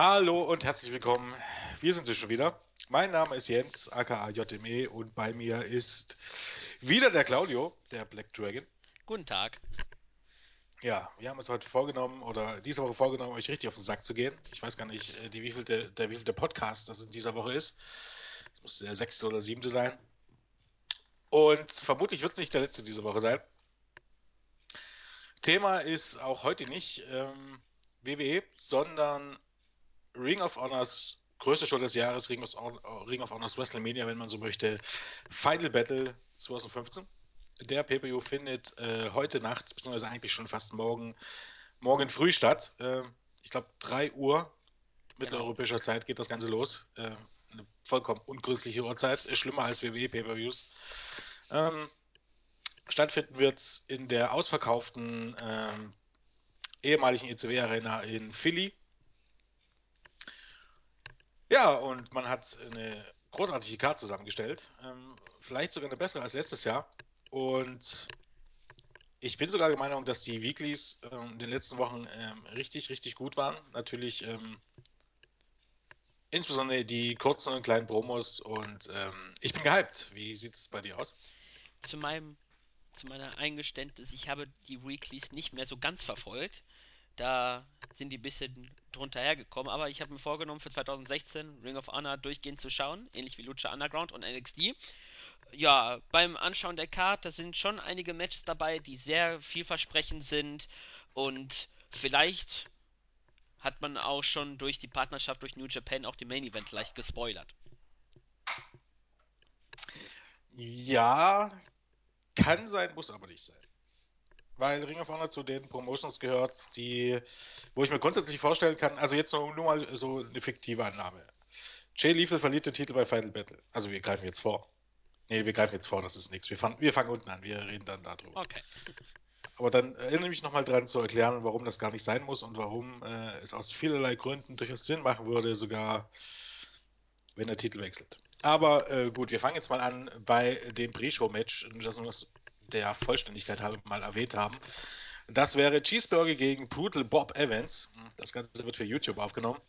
Hallo und herzlich willkommen. Wir sind es schon wieder. Mein Name ist Jens, aka JME, und bei mir ist wieder der Claudio, der Black Dragon. Guten Tag. Ja, wir haben uns heute vorgenommen, oder diese Woche vorgenommen, euch richtig auf den Sack zu gehen. Ich weiß gar nicht, äh, die wievielte, der wievielte Podcast das in dieser Woche ist. Es muss der sechste oder siebte sein. Und vermutlich wird es nicht der letzte diese Woche sein. Thema ist auch heute nicht ähm, WWE, sondern Ring of Honors größte Show des Jahres, Ring of, Ring of Honors WrestleMania, wenn man so möchte, Final Battle 2015. Der pay findet äh, heute Nacht, beziehungsweise eigentlich schon fast morgen, morgen früh statt. Äh, ich glaube, 3 Uhr mitteleuropäischer genau. Zeit geht das Ganze los. Äh, eine vollkommen unchristliche Uhrzeit, ist schlimmer als WWE Pay-Per-Views. Ähm, stattfinden wird es in der ausverkauften ähm, ehemaligen ECW Arena in Philly. Ja, und man hat eine großartige Karte zusammengestellt. Ähm, vielleicht sogar eine bessere als letztes Jahr. Und ich bin sogar der Meinung, dass die Weeklies ähm, in den letzten Wochen ähm, richtig, richtig gut waren. Natürlich ähm, insbesondere die kurzen und kleinen Promos. Und ähm, ich bin gehypt. Wie sieht es bei dir aus? Zu meinem zu meiner Eingeständnis, ich habe die Weeklies nicht mehr so ganz verfolgt. Da sind die ein bisschen drunter hergekommen, aber ich habe mir vorgenommen, für 2016 Ring of Honor durchgehend zu schauen, ähnlich wie Lucha Underground und NXT. Ja, beim Anschauen der da sind schon einige Matches dabei, die sehr vielversprechend sind und vielleicht hat man auch schon durch die Partnerschaft durch New Japan auch den Main Event leicht gespoilert. Ja, kann sein, muss aber nicht sein weil Ring of Honor zu den Promotions gehört, die, wo ich mir grundsätzlich vorstellen kann, also jetzt nur, nur mal so eine fiktive Annahme. Jay Lethal verliert den Titel bei Final Battle. Also wir greifen jetzt vor. Nee, wir greifen jetzt vor, das ist nichts. Wir, wir fangen unten an, wir reden dann darüber. Okay. Aber dann erinnere mich nochmal dran zu erklären, warum das gar nicht sein muss und warum äh, es aus vielerlei Gründen durchaus Sinn machen würde, sogar wenn der Titel wechselt. Aber äh, gut, wir fangen jetzt mal an bei dem Pre-Show-Match, das der Vollständigkeit halber mal erwähnt haben. Das wäre Cheeseburger gegen Brutal Bob Evans. Das Ganze wird für YouTube aufgenommen.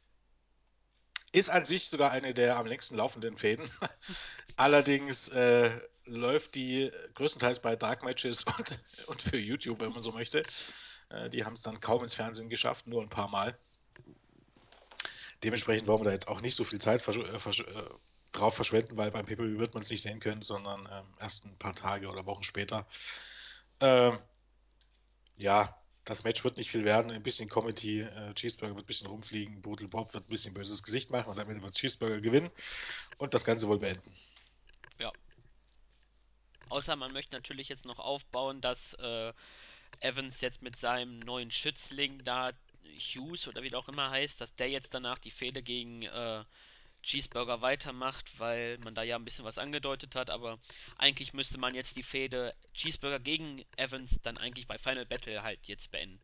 Ist an sich sogar eine der am längsten laufenden Fäden. Allerdings äh, läuft die größtenteils bei Dark Matches und, und für YouTube, wenn man so möchte. Äh, die haben es dann kaum ins Fernsehen geschafft, nur ein paar Mal. Dementsprechend wollen wir da jetzt auch nicht so viel Zeit versch äh, versch äh, drauf verschwenden, weil beim PPV wird man es nicht sehen können, sondern ähm, erst ein paar Tage oder Wochen später. Ähm, ja, das Match wird nicht viel werden. Ein bisschen Comedy. Äh, Cheeseburger wird ein bisschen rumfliegen. Brutal Bob wird ein bisschen böses Gesicht machen und Ende wird Cheeseburger gewinnen und das Ganze wohl beenden. Ja. Außer man möchte natürlich jetzt noch aufbauen, dass äh, Evans jetzt mit seinem neuen Schützling da, Hughes oder wie auch immer heißt, dass der jetzt danach die Fehde gegen äh, Cheeseburger weitermacht, weil man da ja ein bisschen was angedeutet hat, aber eigentlich müsste man jetzt die Fehde Cheeseburger gegen Evans dann eigentlich bei Final Battle halt jetzt beenden.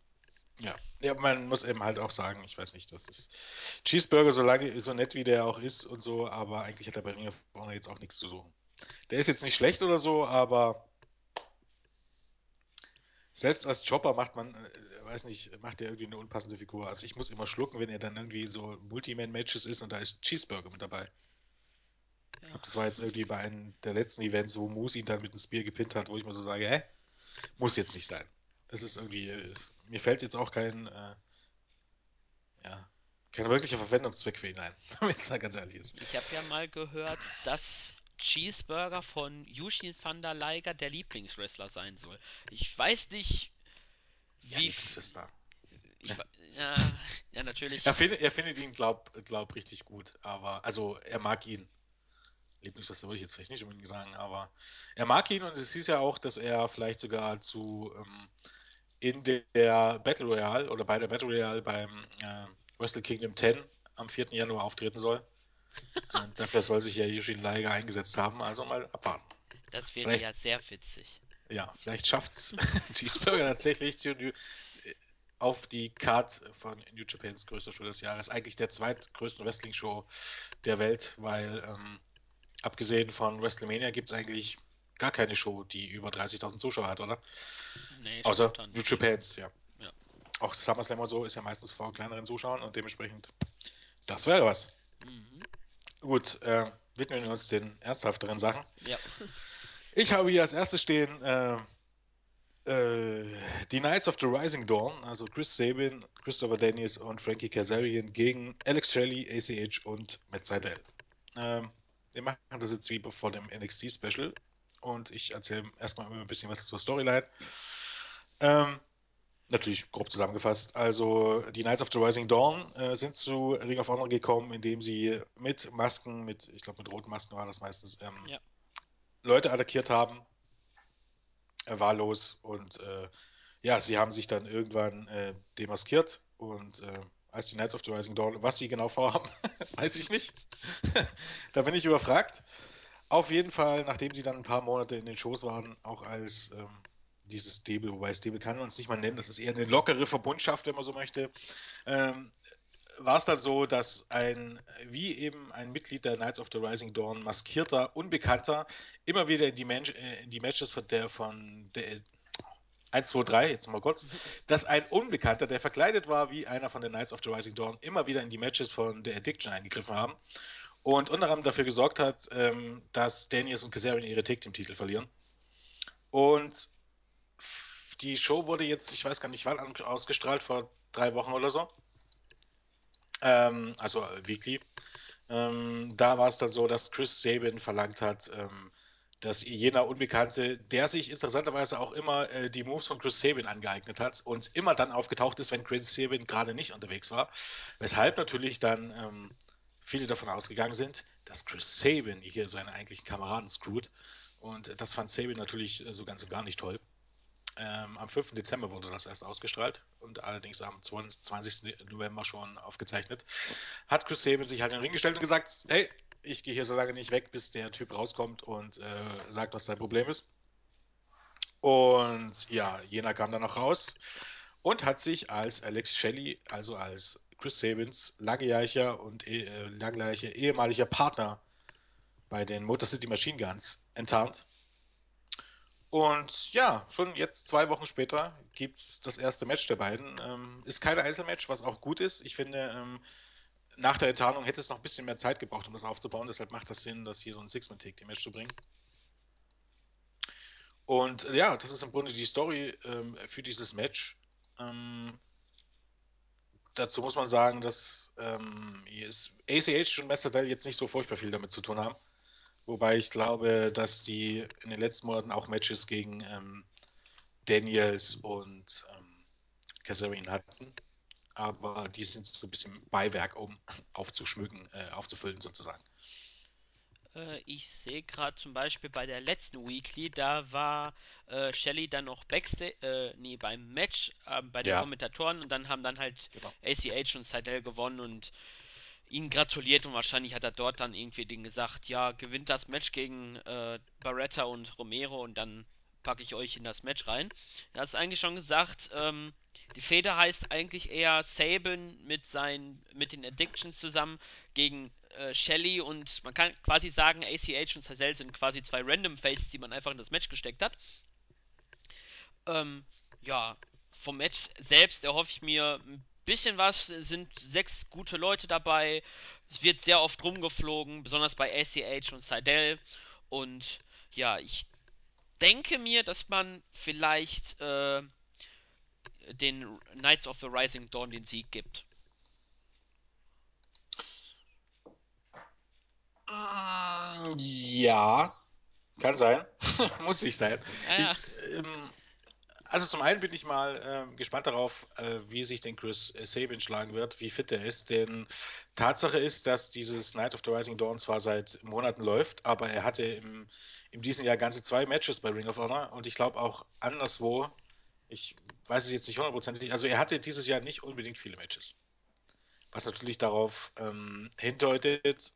Ja. ja, man muss eben halt auch sagen, ich weiß nicht, das ist Cheeseburger, so lange, so nett wie der auch ist und so, aber eigentlich hat er bei Ring of jetzt auch nichts zu suchen. Der ist jetzt nicht schlecht oder so, aber selbst als Chopper macht man, äh, weiß nicht, macht er irgendwie eine unpassende Figur. Also ich muss immer schlucken, wenn er dann irgendwie so Multiman-Matches ist und da ist Cheeseburger mit dabei. Ich glaube, das war jetzt irgendwie bei einem der letzten Events, wo Moose ihn dann mit einem Spear gepinnt hat, wo ich mir so sage, hä? Muss jetzt nicht sein. Es ist irgendwie, äh, mir fällt jetzt auch kein, äh, ja, kein wirklicher Verwendungszweck für ihn ein, wenn man jetzt da ganz ehrlich ist. Ich habe ja mal gehört, dass Cheeseburger von Yushin Thunder Liger der Lieblingswrestler sein soll. Ich weiß nicht, wie. Ja. Ich, ja. ja, natürlich. Er findet, er findet ihn, glaub, glaub, richtig gut, aber, also, er mag ihn. Lieblingswrestler würde ich jetzt vielleicht nicht unbedingt sagen, aber er mag ihn und es hieß ja auch, dass er vielleicht sogar zu ähm, in der Battle Royale oder bei der Battle Royale beim äh, Wrestle Kingdom 10 am 4. Januar auftreten soll. Und dafür soll sich ja Yushin Liger eingesetzt haben, also mal abwarten. Das wäre vielleicht, ja sehr witzig. Ja, vielleicht schafft's Cheeseburger tatsächlich zu, auf die Card von New Japans größter Show des Jahres. Eigentlich der zweitgrößten Wrestling-Show der Welt, weil ähm, abgesehen von WrestleMania gibt es eigentlich gar keine Show, die über 30.000 Zuschauer hat, oder? Nee, Außer New Japans, ja. ja. Auch SummerSlam und so ist ja meistens vor kleineren Zuschauern und dementsprechend Das wäre was. Mhm. Gut, äh, widmen wir uns den ernsthafteren Sachen. Ja. Ich habe hier als erstes stehen äh, äh, die Knights of the Rising Dawn, also Chris Sabin, Christopher Daniels und Frankie Kazarian gegen Alex Shelley, ACH und Matt Seidel. Ähm, wir machen das jetzt wie vor dem NXT-Special und ich erzähle erstmal ein bisschen was zur Storyline. Ähm, natürlich grob zusammengefasst. Also die Knights of the Rising Dawn äh, sind zu Ring of Honor gekommen, indem sie mit Masken, mit, ich glaube mit roten Masken war das meistens, ähm, Ja. Leute attackiert haben, äh, wahllos und äh, ja, sie haben sich dann irgendwann äh, demaskiert und äh, als die Knights of the Rising Dawn, was sie genau vorhaben, weiß ich nicht. da bin ich überfragt. Auf jeden Fall, nachdem sie dann ein paar Monate in den Shows waren, auch als ähm, dieses Stable, wobei Stable kann man es nicht mal nennen, das ist eher eine lockere Verbundschaft, wenn man so möchte, ähm, war es dann so, dass ein, wie eben ein Mitglied der Knights of the Rising Dawn, maskierter, Unbekannter, immer wieder in die, Men äh, in die Matches von der, von der 1, 2, 3, jetzt mal kurz, dass ein Unbekannter, der verkleidet war wie einer von den Knights of the Rising Dawn, immer wieder in die Matches von der Addiction eingegriffen haben und unter anderem dafür gesorgt hat, ähm, dass Daniels und Kazarian ihre Tag Team Titel verlieren. Und die Show wurde jetzt, ich weiß gar nicht wann, ausgestrahlt, vor drei Wochen oder so. Ähm, also äh, weekly. Ähm, da war es dann so, dass Chris Sabin verlangt hat, ähm, dass jener Unbekannte, der sich interessanterweise auch immer äh, die Moves von Chris Sabin angeeignet hat und immer dann aufgetaucht ist, wenn Chris Sabin gerade nicht unterwegs war. Weshalb natürlich dann ähm, viele davon ausgegangen sind, dass Chris Sabin hier seine eigentlichen Kameraden screwt. Und das fand Sabin natürlich äh, so ganz und gar nicht toll. Ähm, am 5. Dezember wurde das erst ausgestrahlt und allerdings am 20. November schon aufgezeichnet. Hat Chris Sabin sich halt in den Ring gestellt und gesagt, hey, ich gehe hier so lange nicht weg, bis der Typ rauskommt und äh, sagt, was sein Problem ist. Und ja, jener kam dann noch raus und hat sich als Alex Shelley, also als Chris Sabins langjähriger und äh, langjähriger ehemaliger Partner bei den Motor City Machine Guns enttarnt. Und ja, schon jetzt zwei Wochen später gibt es das erste Match der beiden. Ähm, ist kein Einzelmatch, was auch gut ist. Ich finde, ähm, nach der Enttarnung hätte es noch ein bisschen mehr Zeit gebraucht, um das aufzubauen. Deshalb macht das Sinn, das hier so ein Six-Man-Take-Match zu bringen. Und ja, das ist im Grunde die Story ähm, für dieses Match. Ähm, dazu muss man sagen, dass ähm, ACH und Master Dell jetzt nicht so furchtbar viel damit zu tun haben. Wobei ich glaube, dass die in den letzten Monaten auch Matches gegen ähm, Daniels und ähm, Kazarian hatten. Aber die sind so ein bisschen Beiwerk, um aufzuschmücken, äh, aufzufüllen sozusagen. Äh, ich sehe gerade zum Beispiel bei der letzten Weekly, da war äh, Shelly dann noch Backstage, äh, nee, beim Match äh, bei den Ja. Kommentatoren und dann haben dann halt Genau. ACH und Seidel gewonnen und ihn gratuliert und wahrscheinlich hat er dort dann irgendwie den gesagt, ja, gewinnt das Match gegen äh, Barretta und Romero und dann packe ich euch in das Match rein. Er hat es eigentlich schon gesagt, ähm, die Feder heißt eigentlich eher Sabin mit seinen, mit den Addictions zusammen gegen äh, Shelly und man kann quasi sagen, ACH und Seidel sind quasi zwei Random Faces, die man einfach in das Match gesteckt hat. Ähm, ja, vom Match selbst erhoffe ich mir ein bisschen was. Sind sechs gute Leute dabei. Es wird sehr oft rumgeflogen, besonders bei ACH und Seidel. Und ja, ich denke mir, dass man vielleicht äh, den Knights of the Rising Dawn den Sieg gibt. Ja, kann sein. Muss nicht sein. Ja, ja. Ich, ähm, also zum einen bin ich mal ähm, gespannt darauf, äh, wie sich denn Chris Sabin schlagen wird, wie fit er ist. Denn Tatsache ist, dass dieses Night of the Rising Dawn zwar seit Monaten läuft, aber er hatte im, in diesem Jahr ganze zwei Matches bei Ring of Honor und ich glaube auch anderswo, ich weiß es jetzt nicht hundertprozentig, also er hatte dieses Jahr nicht unbedingt viele Matches. Was natürlich darauf ähm, hindeutet,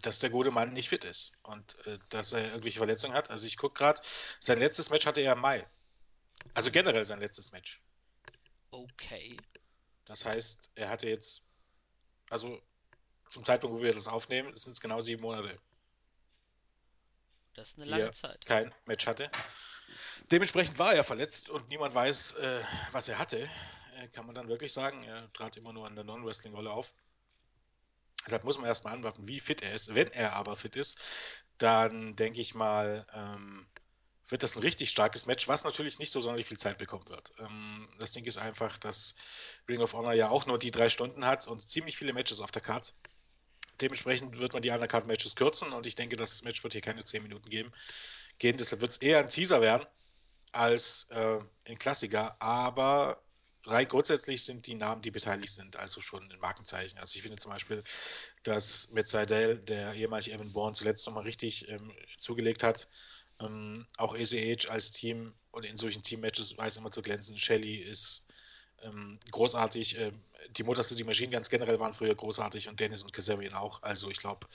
dass der gute Mann nicht fit ist und äh, dass er irgendwelche Verletzungen hat. Also ich gucke gerade, sein letztes Match hatte er im Mai. Also generell sein letztes Match. Okay. Das heißt, er hatte jetzt, also zum Zeitpunkt, wo wir das aufnehmen, sind es genau sieben Monate, Das ist eine lange Zeit. kein Match hatte. Dementsprechend war er verletzt und niemand weiß, äh, was er hatte. Äh, kann man dann wirklich sagen, er trat immer nur in der Non-Wrestling-Rolle auf. Deshalb muss man erstmal anwarten, wie fit er ist. Wenn er aber fit ist, dann denke ich mal, ähm, wird das ein richtig starkes Match, was natürlich nicht so sonderlich viel Zeit bekommen wird. Ähm, das Ding ist einfach, dass Ring of Honor ja auch nur die drei Stunden hat und ziemlich viele Matches auf der Karte. Dementsprechend wird man die Undercard-Matches kürzen und ich denke, das Match wird hier keine 10 Minuten geben. Gehen. Deshalb wird es eher ein Teaser werden als äh, ein Klassiker, aber rein grundsätzlich sind die Namen, die beteiligt sind, also schon ein Markenzeichen. Also ich finde zum Beispiel, dass mit Seidel, der ehemalige Evan Bourne, zuletzt nochmal richtig ähm, zugelegt hat. Ähm, auch ACH als Team und in solchen Teammatches weiß immer zu glänzen. Shelly ist ähm, großartig. Ähm, die Mutter City Machine ganz generell waren früher großartig und Dennis und Kazarian auch. Also ich glaube,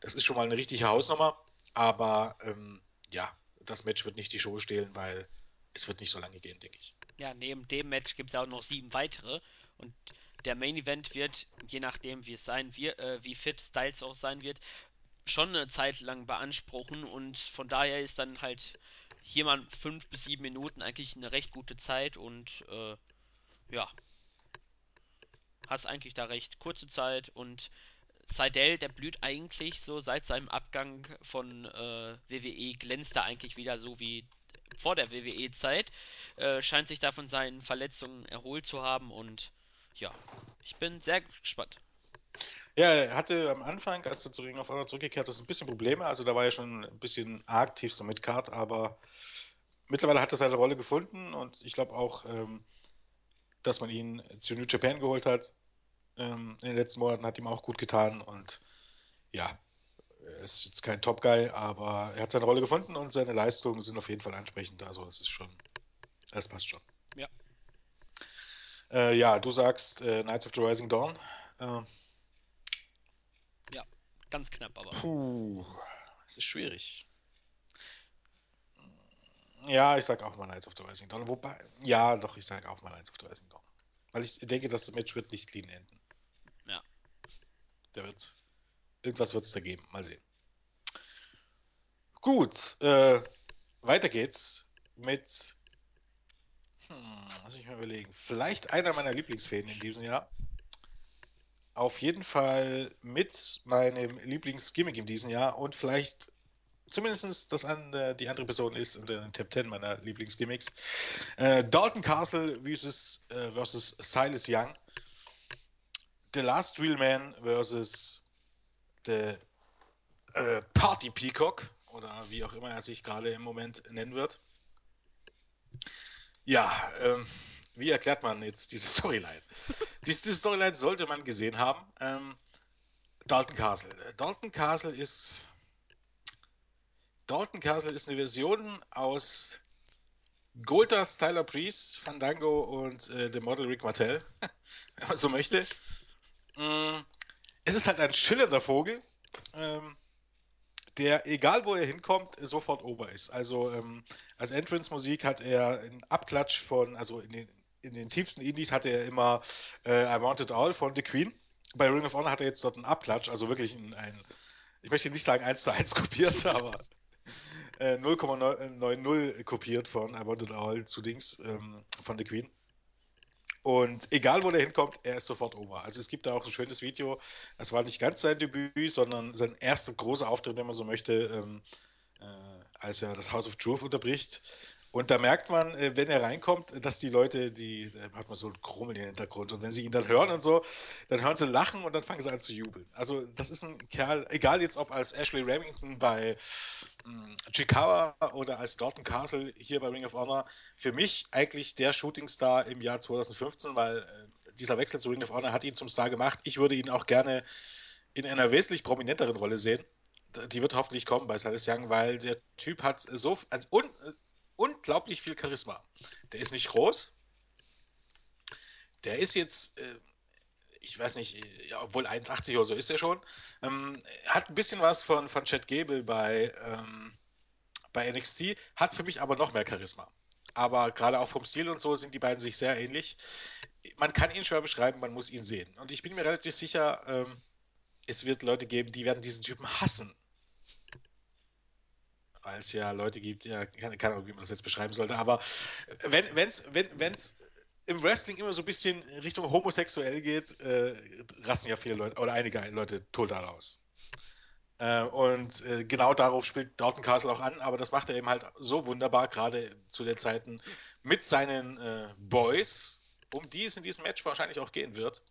das ist schon mal eine richtige Hausnummer. Aber ähm, ja, das Match wird nicht die Show stehlen, weil es wird nicht so lange gehen, denke ich. Ja, neben dem Match gibt es auch noch sieben weitere. Und der Main Event wird, je nachdem wie es sein wird, äh, wie fit Styles auch sein wird, schon eine Zeit lang beanspruchen. Und von daher ist dann halt hier mal fünf bis sieben Minuten eigentlich eine recht gute Zeit. Und äh, ja, hast eigentlich da recht kurze Zeit. Und Seidel, der blüht eigentlich so seit seinem Abgang von äh, WWE, glänzt er eigentlich wieder so wie vor der WWE-Zeit. Äh, scheint sich da von seinen Verletzungen erholt zu haben und ja, ich bin sehr gespannt. Ja, er hatte am Anfang, als er zu Ring of Honor zurückgekehrt ist, ein bisschen Probleme. Also da war er schon ein bisschen arg tief so mit Card, aber mittlerweile hat er seine Rolle gefunden und ich glaube auch, ähm, dass man ihn zu New Japan geholt hat ähm, in den letzten Monaten, hat ihm auch gut getan und ja, er ist jetzt kein Top Guy, aber er hat seine Rolle gefunden und seine Leistungen sind auf jeden Fall ansprechend. Also es ist schon, es passt schon. Ja. Äh, ja, du sagst äh, Knights of the Rising Dawn. Äh, ganz knapp aber. puh, es ist schwierig. Ja, ich sag auch mal Knights of the Rising Dawn. Wobei, ja, doch, ich sag auch mal Knights of the Rising Dawn. Weil ich denke, das Match wird nicht clean enden. Ja. Der wird, irgendwas wird es da geben. Mal sehen. Gut, äh, weiter geht's mit, hm, lass mich mal überlegen, vielleicht einer meiner Lieblingsfäden in diesem Jahr. Auf jeden Fall mit meinem Lieblingsgimmick in diesem Jahr und vielleicht zumindest das an, äh, die andere Person ist unter den Top 10 meiner Lieblingsgimmicks. Äh, Dalton Castle versus, äh, versus Silas Young. The Last Real Man versus The äh, Party Peacock oder wie auch immer er sich gerade im Moment nennen wird. Ja, ähm, wie erklärt man jetzt diese Storyline? diese Storyline sollte man gesehen haben. Ähm, Dalton Castle. Dalton Castle ist Dalton Castle ist eine Version aus Goldust, Tyler Priest, Fandango und äh, dem Model Rick Martell, wenn man so möchte. Mm, es ist halt ein schillernder Vogel, ähm, der, egal wo er hinkommt, sofort over ist. Also ähm, als Entrance-Musik hat er einen Abklatsch von, also in den, in den tiefsten Indies hatte er immer äh, I Want It All von The Queen. Bei Ring of Honor hat er jetzt dort einen Abklatsch, also wirklich ein, ein ich möchte nicht sagen 1 zu 1 kopiert, aber äh, 0,90 kopiert von I Want It All zu Dings ähm, von The Queen. Und egal, wo der hinkommt, er ist sofort over. Also es gibt da auch ein schönes Video. Es war nicht ganz sein Debüt, sondern sein erster großer Auftritt, wenn man so möchte, ähm, äh, als er das House of Truth unterbricht. Und da merkt man, äh, wenn er reinkommt, dass die Leute, die da hat man so ein Krummeln im Hintergrund. Und wenn sie ihn dann hören und so, dann hören sie lachen und dann fangen sie an zu jubeln. Also das ist ein Kerl, egal jetzt ob als Ashley Remington bei mh, Chikawa oder als Dalton Castle hier bei Ring of Honor, für mich eigentlich der Shootingstar im Jahr 2015, weil äh, dieser Wechsel zu Ring of Honor hat ihn zum Star gemacht. Ich würde ihn auch gerne in einer wesentlich prominenteren Rolle sehen. Die wird hoffentlich kommen bei Silas Young, weil der Typ hat so also un, unglaublich viel Charisma. Der ist nicht groß. Der ist jetzt, äh, ich weiß nicht, ja, obwohl 1,80 oder so ist er schon. Ähm, hat ein bisschen was von, von Chad Gable bei, ähm, bei NXT, hat für mich aber noch mehr Charisma. Aber gerade auch vom Stil und so sind die beiden sich sehr ähnlich. Man kann ihn schwer beschreiben, man muss ihn sehen. Und ich bin mir relativ sicher, ähm, es wird Leute geben, die werden diesen Typen hassen. Weil es ja Leute gibt, ja, keine, keine Ahnung, wie man das jetzt beschreiben sollte, aber wenn, wenn's, wenn, wenn's im Wrestling immer so ein bisschen Richtung homosexuell geht, äh, rasten ja viele Leute oder einige Leute total aus. Äh, und äh, genau darauf spielt Dalton Castle auch an, aber das macht er eben halt so wunderbar, gerade zu den Zeiten mit seinen äh, Boys, um die es in diesem Match wahrscheinlich auch gehen wird.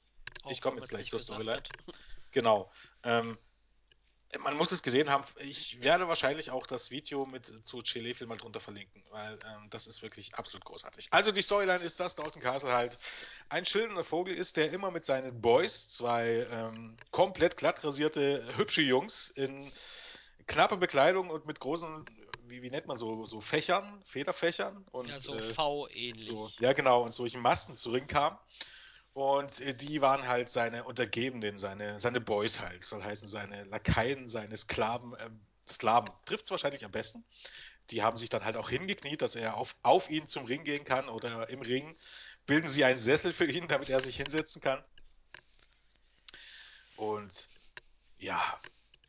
Auch ich komme jetzt gleich zur Storyline. Genau. Ähm, man muss es gesehen haben. Ich werde wahrscheinlich auch das Video mit zu Chile-Film mal drunter verlinken, weil ähm, das ist wirklich absolut großartig. Also die Storyline ist, dass Dalton Castle halt ein schillernder Vogel ist, der immer mit seinen Boys, zwei ähm, komplett glatt rasierte, hübsche Jungs in knapper Bekleidung und mit großen, wie, wie nennt man so, so Fächern, Federfächern und Ja, so äh, V-ähnlich. so, ja genau, und solchen Masten zu Ring kam. Und äh, die waren halt seine Untergebenen, seine, seine Boys halt, soll heißen, seine Lakaien, seine Sklaven, ähm, Sklaven. Trifft es wahrscheinlich am besten. Die haben sich dann halt auch hingekniet, dass er auf, auf ihn zum Ring gehen kann oder im Ring bilden sie einen Sessel für ihn, damit er sich hinsetzen kann. Und ja,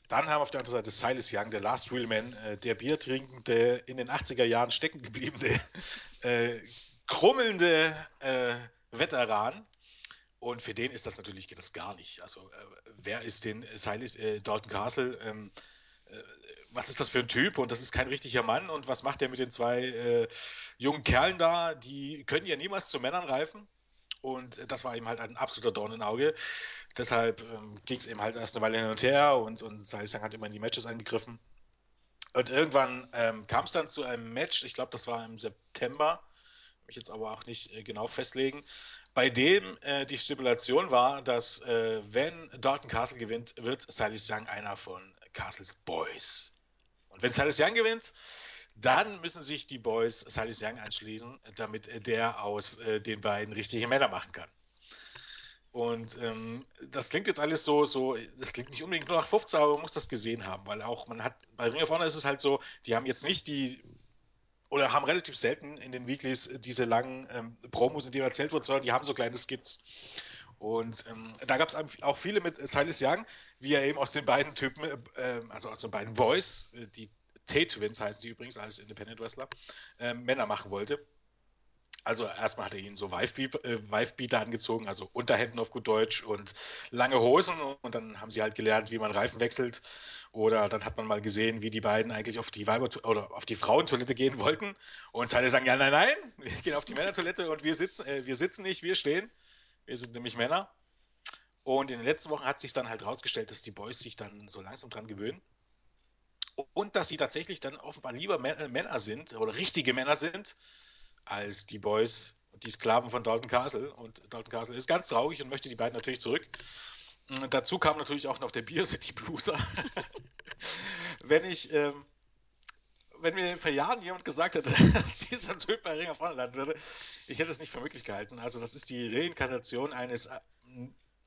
dann haben auf der anderen Seite Silas Young, der Last Real Man, äh, der Bier trinkende, in den 80er Jahren stecken gebliebene, äh, krummelnde äh, Veteran. Und für den ist das natürlich, geht das gar nicht. Also, äh, wer ist denn Silas äh, Dalton Castle? Ähm, äh, was ist das für ein Typ? Und das ist kein richtiger Mann. Und was macht der mit den zwei äh, jungen Kerlen da? Die können ja niemals zu Männern reifen. Und das war ihm halt ein absoluter Dorn im Auge. Deshalb ähm, ging es eben halt erst eine Weile hin und her und, und Young hat immer in die Matches eingegriffen. Und irgendwann ähm, kam es dann zu einem Match, ich glaube, das war im September, mich jetzt aber auch nicht äh, genau festlegen, bei dem äh, die Stipulation war, dass äh, wenn Dalton Castle gewinnt, wird Silas Young einer von Castles Boys. Und wenn Silas Young gewinnt, dann müssen sich die Boys Silas Young anschließen, damit der aus äh, den beiden richtige Männer machen kann. Und ähm, das klingt jetzt alles so, so, das klingt nicht unbedingt nur nach 15, aber man muss das gesehen haben, weil auch man hat, bei Ring of Honor ist es halt so, die haben jetzt nicht die oder haben relativ selten in den Weeklies diese langen ähm, Promos, in denen erzählt wird, sondern die haben so kleine Skits. Und ähm, da gab es auch viele mit Silas Young, wie er eben aus den beiden Typen, äh, also aus den beiden Boys, äh, die Tate-Twins heißen die übrigens als Independent Wrestler, äh, Männer machen wollte. Also erstmal hat er ihnen so Wife-Beater äh, angezogen, also Unterhemden auf gut Deutsch und lange Hosen und dann haben sie halt gelernt, wie man Reifen wechselt. Oder dann hat man mal gesehen, wie die beiden eigentlich auf die Weiber oder auf die Frauentoilette gehen wollten. Und Teile sagen, ja, nein, nein, wir gehen auf die Männertoilette und wir sitzen, äh, wir sitzen nicht, wir stehen. Wir sind nämlich Männer. Und in den letzten Wochen hat sich dann halt rausgestellt, dass die Boys sich dann so langsam dran gewöhnen. Und dass sie tatsächlich dann offenbar lieber Männer sind oder richtige Männer sind, als die Boys und die Sklaven von Dalton Castle. Und Dalton Castle ist ganz traurig und möchte die beiden natürlich zurück. Und dazu kam natürlich auch noch der Beer City Blueser. wenn ich, ähm, wenn mir vor Jahren jemand gesagt hätte, dass dieser Typ bei Ring of Honor landen würde, ich hätte es nicht für möglich gehalten. Also das ist die Reinkarnation eines äh,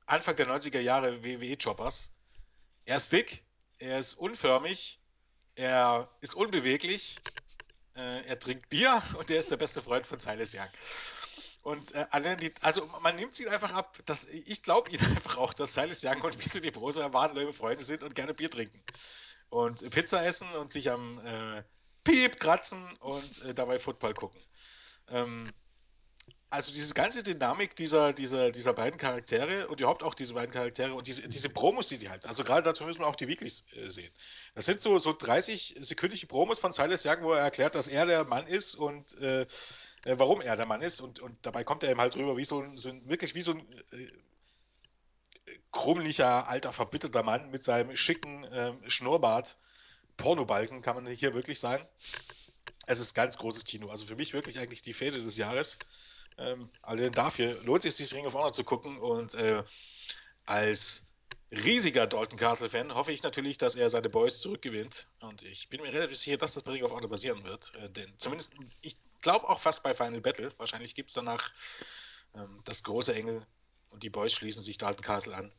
Anfang der 90er Jahre WWE-Choppers. Er ist dick, er ist unförmig, er ist unbeweglich, äh, er trinkt Bier und er ist der beste Freund von Silas Young. Und äh, allein die, also man nimmt sie einfach ab. Dass, ich glaube ihnen einfach auch, dass Silas Young und Visi die Brosa wahnlöwe Freunde sind und gerne Bier trinken. Und Pizza essen und sich am äh, Piep kratzen und äh, dabei Football gucken. Ähm, also diese ganze Dynamik dieser, dieser, dieser beiden Charaktere und überhaupt auch diese beiden Charaktere und diese, diese Promos, die die halten. Also gerade dazu müssen wir auch die Weeklies äh, sehen. Das sind so, so 30-sekündige Promos von Silas Young, wo er erklärt, dass er der Mann ist und äh, äh, warum er der Mann ist. Und, und dabei kommt er eben halt rüber wie so ein, so wirklich wie so ein äh, krummlicher, alter, verbitterter Mann mit seinem schicken ähm, Schnurrbart. Pornobalken kann man hier wirklich sagen. Es ist ganz großes Kino. Also für mich wirklich eigentlich die Fäde des Jahres. Ähm, also dafür lohnt es sich, Ring of Honor zu gucken und äh, als riesiger Dalton Castle-Fan hoffe ich natürlich, dass er seine Boys zurückgewinnt. Und ich bin mir relativ sicher, dass das bei Ring of Honor passieren wird. Äh, denn zumindest, ich glaube auch fast bei Final Battle. Wahrscheinlich gibt es danach ähm, das große Engel und die Boys schließen sich Dalton Castle an.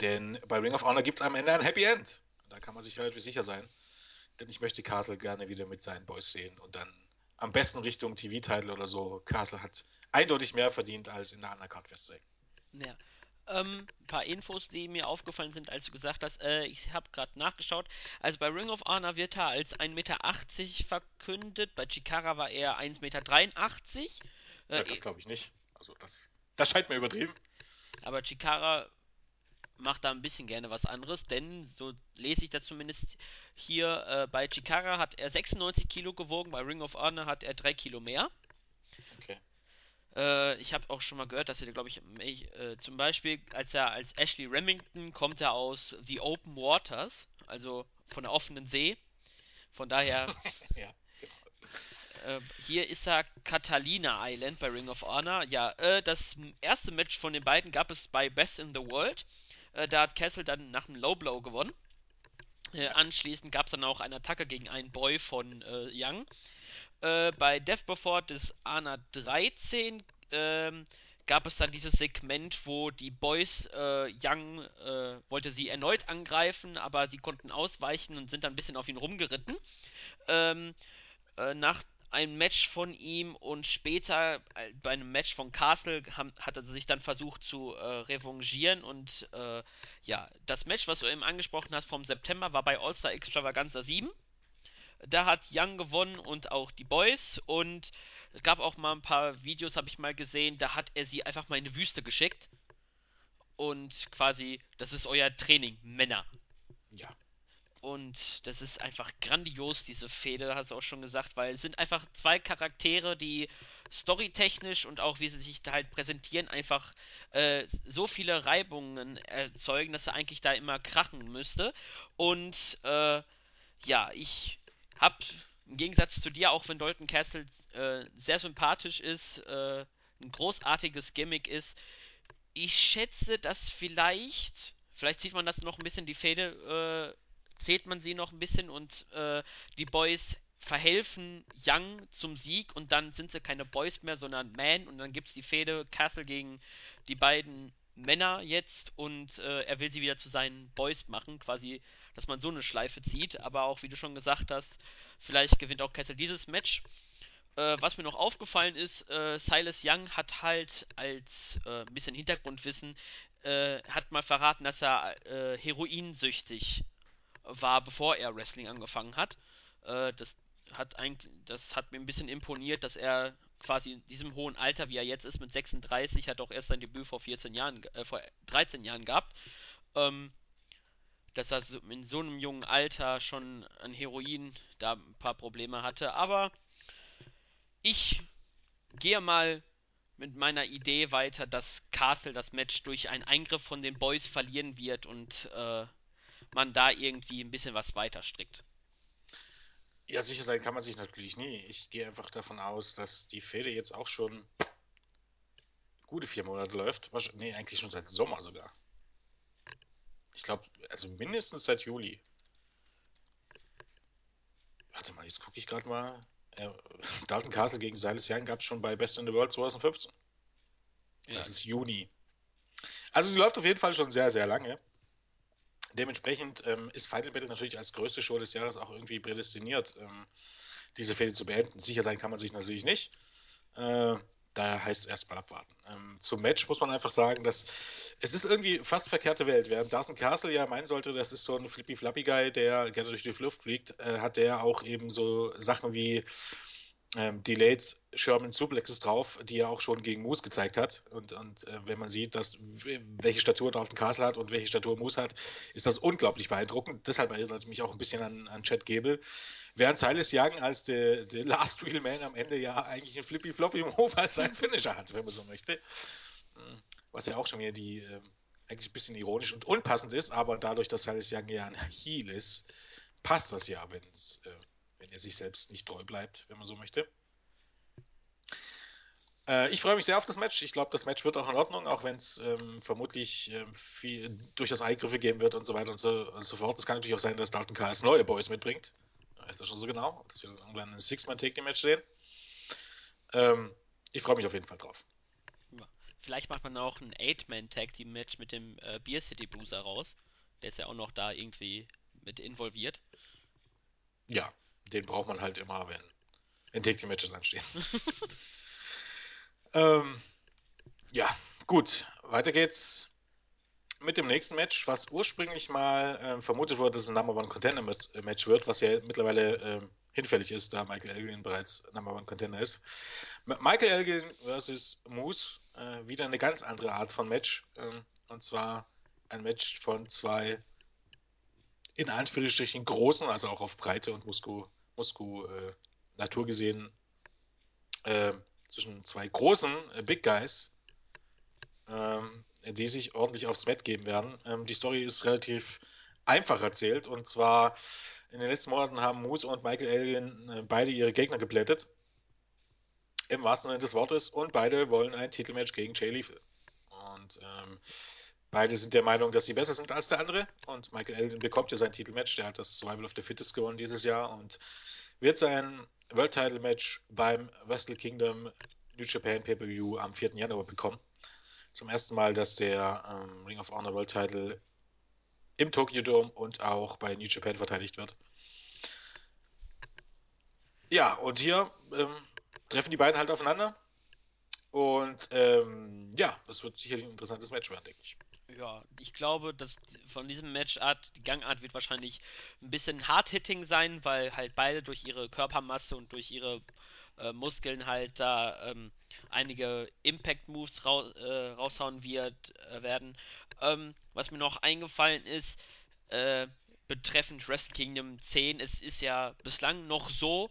Denn bei Ring of Honor gibt es am Ende ein Happy End. Da kann man sich relativ sicher sein. Denn ich möchte Castle gerne wieder mit seinen Boys sehen und dann am besten Richtung TV-Title oder so. Castle hat eindeutig mehr verdient als in der Undercard festzulegen. Ja. Ähm, ein paar Infos, die mir aufgefallen sind, als du gesagt hast, äh, ich habe gerade nachgeschaut. Also bei Ring of Honor wird er als 1,80 Meter verkündet, bei Chikara war er 1,83 Meter. Äh, das glaube ich nicht. Also das, das scheint mir übertrieben. Aber Chikara macht da ein bisschen gerne was anderes, denn so lese ich das zumindest hier äh, bei Chikara hat er 96 Kilo gewogen, bei Ring of Honor hat er 3 Kilo mehr. Okay. Äh, ich habe auch schon mal gehört, dass er, glaube ich, äh, zum Beispiel, als er als Ashley Remington kommt er aus The Open Waters, also von der offenen See. Von daher. ja. Äh, hier ist er Catalina Island bei Ring of Honor. Ja, äh, das erste Match von den beiden gab es bei Best in the World. Äh, da hat Kessel dann nach einem Low Blow gewonnen. Äh, anschließend gab es dann auch eine Attacke gegen einen Boy von äh, Young. Äh, bei Death Before des ANA 13 ähm, gab es dann dieses Segment, wo die Boys äh, Young äh, wollte sie erneut angreifen, aber sie konnten ausweichen und sind dann ein bisschen auf ihn rumgeritten. Ähm, äh, nach einem Match von ihm und später äh, bei einem Match von Castle hat er sich dann versucht zu äh, revanchieren und äh, ja, das Match, was du eben angesprochen hast vom September, war bei All-Star Extravaganza 7. Da hat Young gewonnen und auch die Boys und es gab auch mal ein paar Videos, habe ich mal gesehen, da hat er sie einfach mal in die Wüste geschickt und quasi, das ist euer Training, Männer. Ja. Und das ist einfach grandios, diese Fehde, hast du auch schon gesagt, weil es sind einfach zwei Charaktere, die storytechnisch und auch wie sie sich da halt präsentieren, einfach äh, so viele Reibungen erzeugen, dass er eigentlich da immer krachen müsste. Und äh, ja, ich hab im Gegensatz zu dir, auch wenn Dalton Castle äh, sehr sympathisch ist, äh, ein großartiges Gimmick ist, ich schätze, dass vielleicht, vielleicht sieht man das noch ein bisschen die Fäde äh, zählt man sie noch ein bisschen und äh, die Boys verhelfen Young zum Sieg und dann sind sie keine Boys mehr, sondern Man und dann gibt es die Fehde Castle gegen die beiden Männer jetzt und äh, er will sie wieder zu seinen Boys machen, quasi, dass man so eine Schleife zieht, aber auch wie du schon gesagt hast, vielleicht gewinnt auch Castle dieses Match. Äh, was mir noch aufgefallen ist, äh, Silas Young hat halt als äh, ein bisschen Hintergrundwissen, äh, hat mal verraten, dass er äh, heroinsüchtig war, bevor er Wrestling angefangen hat. Äh, das, hat ein, das hat mir ein bisschen imponiert, dass er quasi in diesem hohen Alter, wie er jetzt ist, mit 36, hat auch erst sein Debüt vor 14 Jahren, äh, vor 13 Jahren gehabt. Ähm, dass er in so einem jungen Alter schon an Heroin da ein paar Probleme hatte. Aber ich gehe mal mit meiner Idee weiter, dass Castle das Match durch einen Eingriff von den Boys verlieren wird und äh, man da irgendwie ein bisschen was weiter strickt. Ja, sicher sein kann man sich natürlich nie. Ich gehe einfach davon aus, dass die Fehde jetzt auch schon gute vier Monate läuft. Nee, eigentlich schon seit Sommer sogar. Ich glaube, also mindestens seit Juli. Warte mal, jetzt gucke ich gerade mal. Äh, Dalton Castle gegen Silas Young gab es schon bei Best in the World 2015. Ja. Das ist Juni. Also die läuft auf jeden Fall schon sehr, sehr lange. Dementsprechend ähm, ist Final Battle natürlich als größte Show des Jahres auch irgendwie prädestiniert, ähm, diese Fehde zu beenden. Sicher sein kann man sich natürlich nicht. Äh, daher heißt es erstmal abwarten. Ähm, zum Match muss man einfach sagen, dass es ist irgendwie fast verkehrte Welt. Während Dawson Castle ja meinen sollte, das ist so ein flippy-flappy-Guy, der gerne durch die Luft fliegt, äh, hat der auch eben so Sachen wie ähm, Delayed Sherman Suplexes drauf, die er auch schon gegen Moose gezeigt hat. Und, und äh, wenn man sieht, dass, welche Statur Dalton Castle hat und welche Statur Moose hat, ist das unglaublich beeindruckend. Deshalb erinnert mich auch ein bisschen an, an Chad Gable. Während Silas Young als der, Last Real Man am Ende ja eigentlich ein Flippy Floppy Move als sein Finisher hat, wenn man so möchte. Hm, was ja auch schon wieder die äh, eigentlich ein bisschen ironisch und unpassend ist, aber dadurch, dass Silas Young ja ein Heel ist, passt das ja, wenn es äh, wenn er sich selbst nicht treu bleibt, wenn man so möchte. Äh, ich freue mich sehr auf das Match. Ich glaube, das Match wird auch in Ordnung, auch wenn es ähm, vermutlich ähm, viel, durchaus Eingriffe geben wird und so weiter und so, und so fort. Es kann natürlich auch sein, dass Dalton KS neue Boys mitbringt. Ist das schon so genau, dass wir irgendwann ein Six-Man-Take-Match sehen. Ähm, ich freue mich auf jeden Fall drauf. Vielleicht macht man auch ein Eight-Man-Tag-Team-Match mit dem äh, Beer City Bruiser raus. Der ist ja auch noch da irgendwie mit involviert. Ja, den braucht man halt immer, wenn, Take Matches anstehen. ähm, ja, gut. Weiter geht's mit dem nächsten Match, was ursprünglich mal äh, vermutet wurde, dass es ein Number One Contender Match wird, was ja mittlerweile äh, hinfällig ist, da Michael Elgin bereits Number One Contender ist. Michael Elgin versus Moose, äh, wieder eine ganz andere Art von Match. Ähm, und zwar ein Match von zwei in Anführungsstrichen großen, also auch auf Breite und Musku, Musku äh, Natur gesehen, äh, zwischen zwei großen äh, Big Guys, ähm, die sich ordentlich aufs Met geben werden. Ähm, die Story ist relativ einfach erzählt und zwar in den letzten Monaten haben Moose und Michael Elgin äh, beide ihre Gegner geblättet. Im wahrsten Sinne des Wortes und beide wollen ein Titelmatch gegen Jay Lethal. Und ähm, beide sind der Meinung, dass sie besser sind als der andere. Und Michael Elgin bekommt ja sein Titelmatch. Der hat das Survival of the Fittest gewonnen dieses Jahr und wird sein World Title Match beim Wrestle Kingdom New Japan Pay-Per-View am 4. Januar bekommen. Zum ersten Mal, dass der ähm, Ring of Honor World Title im Tokyo Dome und auch bei New Japan verteidigt wird. Ja, und hier ähm, treffen die beiden halt aufeinander. Und ähm, ja, das wird sicherlich ein interessantes Match werden, denke ich. Ja, ich glaube, dass von diesem Matchart, die Gangart wird wahrscheinlich ein bisschen hard-hitting sein, weil halt beide durch ihre Körpermasse und durch ihre äh, Muskeln halt da ähm, einige Impact-Moves rau äh, raushauen wird, äh, werden. Ähm, was mir noch eingefallen ist, äh, betreffend Wrestle Kingdom 10, es ist ja bislang noch so,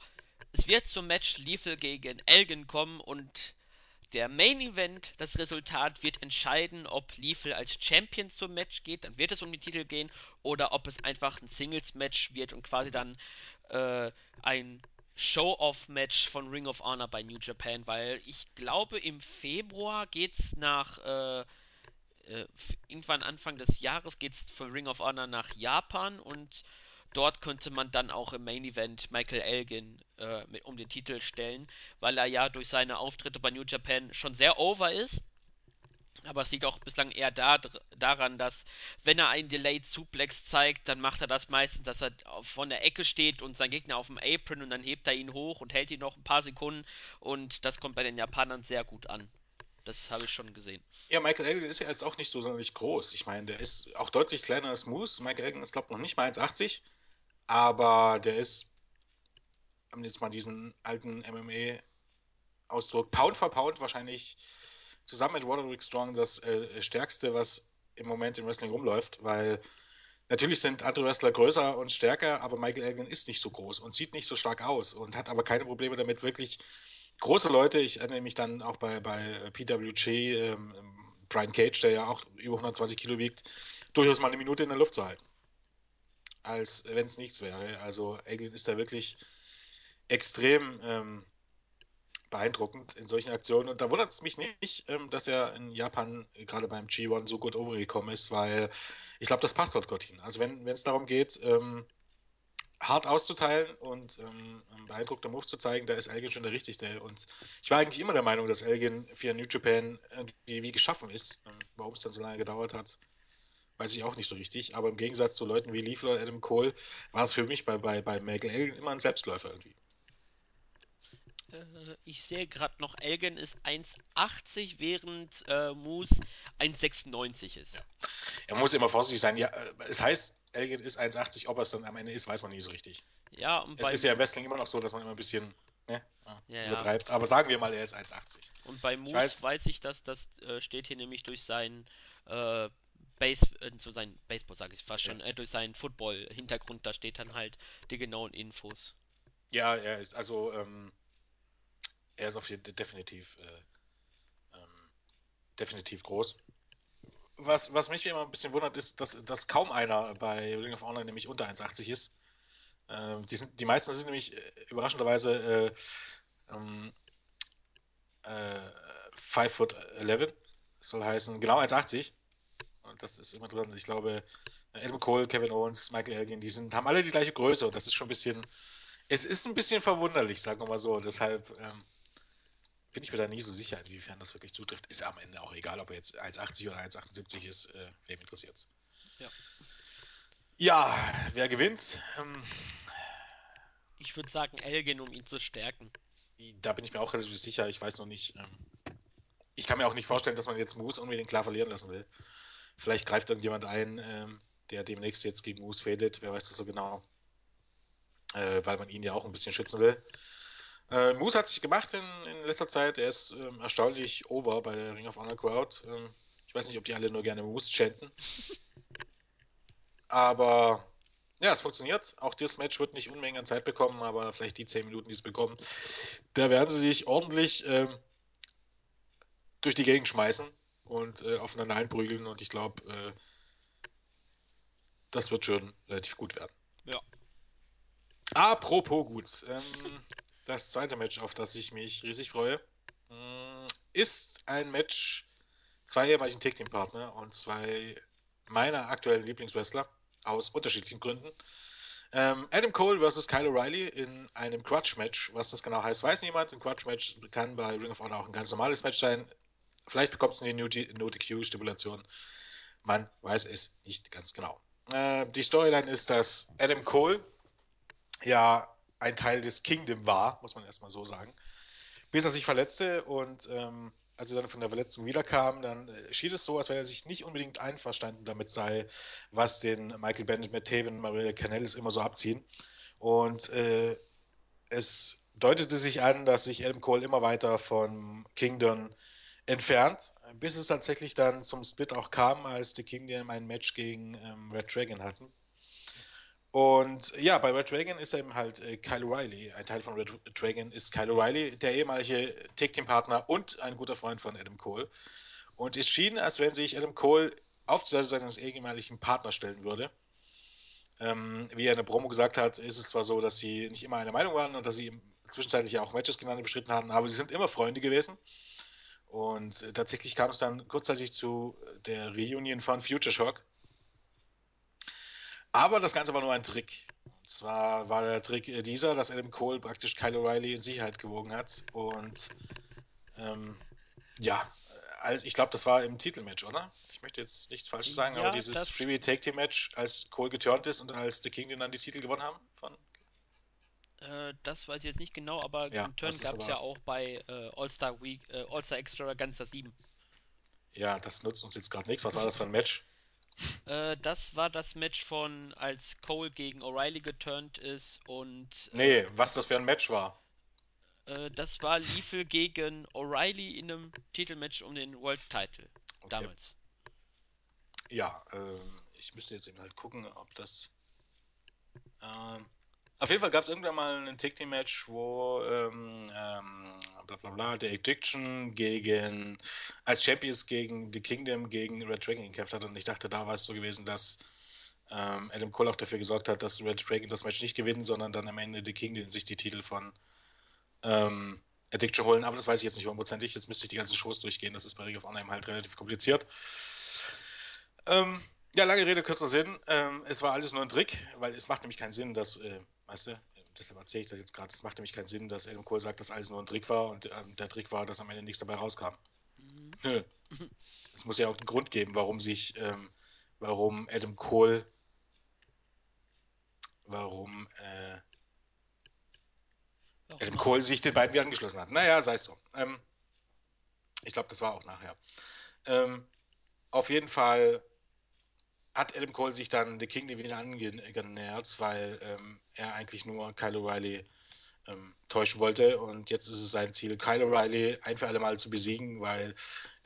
es wird zum Match Lethal gegen Elgin kommen und der Main Event, das Resultat wird entscheiden, ob Lethal als Champion zum Match geht, dann wird es um die Titel gehen, oder ob es einfach ein Singles-Match wird und quasi dann äh, ein Show-Off-Match von Ring of Honor bei New Japan, weil ich glaube, im Februar geht's nach äh, äh, irgendwann Anfang des Jahres geht's für Ring of Honor nach Japan und dort könnte man dann auch im Main Event Michael Elgin äh, mit, um den Titel stellen, weil er ja durch seine Auftritte bei New Japan schon sehr over ist. Aber es liegt auch bislang eher da, daran, dass wenn er einen Delayed Suplex zeigt, dann macht er das meistens, dass er von der Ecke steht und sein Gegner auf dem Apron und dann hebt er ihn hoch und hält ihn noch ein paar Sekunden und das kommt bei den Japanern sehr gut an. Das habe ich schon gesehen. Ja, Michael Elgin ist ja jetzt auch nicht so sonderlich groß. Ich meine, der ist auch deutlich kleiner als Moose. Michael Elgin ist, glaube ich, noch nicht mal 1,80. Aber der ist, um jetzt mal diesen alten MMA-Ausdruck, Pound for Pound wahrscheinlich zusammen mit Roderick Strong das äh, stärkste, was im Moment im Wrestling rumläuft, weil natürlich sind andere Wrestler größer und stärker, aber Michael Elgin ist nicht so groß und sieht nicht so stark aus und hat aber keine Probleme damit, wirklich große Leute, ich erinnere mich dann auch bei, bei PWG, ähm, Brian Cage, der ja auch über 120 Kilo wiegt, durchaus mal eine Minute in der Luft zu halten. Als wenn es nichts wäre. Also Elgin ist da wirklich extrem ähm, beeindruckend in solchen Aktionen. Und da wundert es mich nicht, ähm, dass er in Japan gerade beim G1 so gut overgekommen ist, weil ich glaube, das passt dort gut hin. Also wenn es darum geht, ähm, hart auszuteilen und ähm, beeindruckter Moves zu zeigen, da ist Elgin schon der Richtige. Und ich war eigentlich immer der Meinung, dass Elgin für New Japan irgendwie wie geschaffen ist. Ähm, warum es dann so lange gedauert hat, weiß ich auch nicht so richtig. Aber im Gegensatz zu Leuten wie Leafler oder Adam Cole war es für mich bei, bei, bei Michael Elgin immer ein Selbstläufer irgendwie. Äh, ich sehe gerade noch, Elgin ist 1,80, während äh, Moose 1,96 ist. Ja. Er muss immer vorsichtig sein. Ja, äh, es heißt, Elgin ist 1,80, ob er es dann am Ende ist, weiß man nie so richtig. Ja, und es ist ja im Wrestling immer noch so, dass man immer ein bisschen ne, ja, übertreibt. Ja. Aber sagen wir mal, er ist 1,80. Und bei Moose ich weiß, weiß, ich, dass das äh, steht hier nämlich durch seinen äh, Base, äh, so sein Baseball sage ich fast schon, äh, durch seinen Football-Hintergrund, da steht dann halt die genauen Infos. Ja, er ist also ähm, er ist auf jeden Fall definitiv, äh, ähm, definitiv groß. Was, was mich immer ein bisschen wundert, ist, dass, dass kaum einer bei Ring of Honor nämlich unter 1,80 ist. Ähm, die, sind, die meisten sind nämlich äh, überraschenderweise äh, ähm, äh, 5 foot 11. Das soll heißen genau 1,80. Und das ist immer drin. Ich glaube, Adam Cole, Kevin Owens, Michael Elgin, die sind, haben alle die gleiche Größe und das ist schon ein bisschen. Es ist ein bisschen verwunderlich, sagen wir mal so. Deshalb ähm, bin ich mir da nie so sicher, inwiefern das wirklich zutrifft. Ist am Ende auch egal, ob er jetzt 1,80 oder 1,78 ist. Äh, wem interessiert's? Ja. Ja, wer gewinnt? Ähm, ich würde sagen, Elgin, um ihn zu stärken. Da bin ich mir auch relativ sicher. Ich weiß noch nicht. Ähm, ich kann mir auch nicht vorstellen, dass man jetzt Moose unbedingt klar verlieren lassen will. Vielleicht greift irgendjemand ein, ähm, der demnächst jetzt gegen Moose fädet. Wer weiß das so genau. äh, weil man ihn ja auch ein bisschen schützen will. Äh, Moose hat sich gemacht in, in letzter Zeit. Er ist ähm, erstaunlich over bei der Ring of Honor Crowd. Ähm, ich weiß nicht, ob die alle nur gerne Moose chanten. Aber ja, es funktioniert. Auch das Match wird nicht Unmengen an Zeit bekommen, aber vielleicht die 10 Minuten, die es bekommen, da werden sie sich ordentlich ähm, durch die Gegend schmeißen und äh, aufeinander einprügeln. Und ich glaube, äh, das wird schon relativ gut werden. Ja. Apropos gut. Ähm, das zweite Match, auf das ich mich riesig freue, mm, ist ein Match zwei ehemaligen Tag Team Partner und zwei meiner aktuellen Lieblingswrestler aus unterschiedlichen Gründen. Ähm, Adam Cole versus Kyle O'Reilly in einem Crutch-Match. Was das genau heißt, weiß niemand. Ein Crutch-Match kann bei Ring of Honor auch ein ganz normales Match sein. Vielleicht bekommt es eine No-DQ-Stipulation. Man weiß es nicht ganz genau. Äh, die Storyline ist, dass Adam Cole ja ein Teil des Kingdom war, muss man erstmal so sagen, bis er sich verletzte und ähm, als er dann von der Verletzung wiederkam, dann äh, schien es so, als wenn er sich nicht unbedingt einverstanden damit sei, was den Michael Bennett, Matt Taven Maria Canellis immer so abziehen. Und äh, es deutete sich an, dass sich Adam Cole immer weiter von Kingdom entfernt, bis es tatsächlich dann zum Split auch kam, als die Kingdom ein Match gegen ähm, Red Dragon hatten. Und ja, bei Red Dragon ist eben halt äh, Kyle O'Reilly. Ein Teil von Red Dragon ist Kyle O'Reilly, der ehemalige Tag-Team-Partner und ein guter Freund von Adam Cole. Und es schien, als wenn sich Adam Cole auf die Seite seines ehemaligen Partners stellen würde. Ähm, wie er in der Promo gesagt hat, ist es zwar so, dass sie nicht immer eine Meinung waren und dass sie zwischenzeitlich auch Matches gegeneinander bestritten haben, aber sie sind immer Freunde gewesen. Und äh, tatsächlich kam es dann kurzzeitig zu der Reunion von Future Shock. Aber das Ganze war nur ein Trick. Und zwar war der Trick dieser, dass Adam Cole praktisch Kyle O'Reilly in Sicherheit gewogen hat. Und ähm, ja, also ich glaube, das war im Titelmatch, oder? Ich möchte jetzt nichts Falsches sagen, Ja, aber dieses Freebie Take Team Match, als Cole geturnt ist und als The King dann die Titel gewonnen haben von Äh, das weiß ich jetzt nicht genau, aber Ja, einen Turn gab es ja auch bei äh, All-Star Week, äh, All-Star Extravaganza 7. Ja, das nutzt uns jetzt gerade nichts. Was war das für ein Match? Äh, das war das Match von, als Cole gegen O'Reilly geturnt ist und Nee, was das für ein Match war. äh, das war Lethal gegen O'Reilly in einem Titelmatch um den World Title Okay. damals. Ja, ähm, ich müsste jetzt eben halt gucken, ob das. Ähm, auf jeden Fall gab es irgendwann mal ein Tag Team Match, wo ähm, ähm, bla bla bla, der Addiction gegen als Champions gegen The Kingdom gegen Red Dragon gekämpft hat und ich dachte, da war es so gewesen, dass ähm, Adam Cole auch dafür gesorgt hat, dass Red Dragon das Match nicht gewinnt, sondern dann am Ende The Kingdom sich die Titel von ähm, Addiction holen, aber das weiß ich jetzt nicht hundertprozentig. Jetzt müsste ich die ganzen Shows durchgehen. Das ist bei Ring of Honor halt relativ kompliziert. Ähm, ja, lange Rede, kurzer Sinn. Ähm, es war alles nur ein Trick, weil es macht nämlich keinen Sinn, dass, äh, weißt du, deshalb erzähle ich das jetzt gerade, es macht nämlich keinen Sinn, dass Adam Cole sagt, dass alles nur ein Trick war und ähm, der Trick war, dass am Ende nichts dabei rauskam. Mhm. Nö. Es muss ja auch einen Grund geben, warum sich, ähm, warum Adam Cole, warum äh, Adam Cole sich den beiden wieder angeschlossen hat. Naja, sei es drum. Ähm, ich glaube, das war auch nachher. Ähm, auf jeden Fall hat Adam Cole sich dann The King wieder angenähert, weil ähm, er eigentlich nur Kyle O'Reilly ähm, täuschen wollte und jetzt ist es sein Ziel, Kyle O'Reilly ein für alle Mal zu besiegen, weil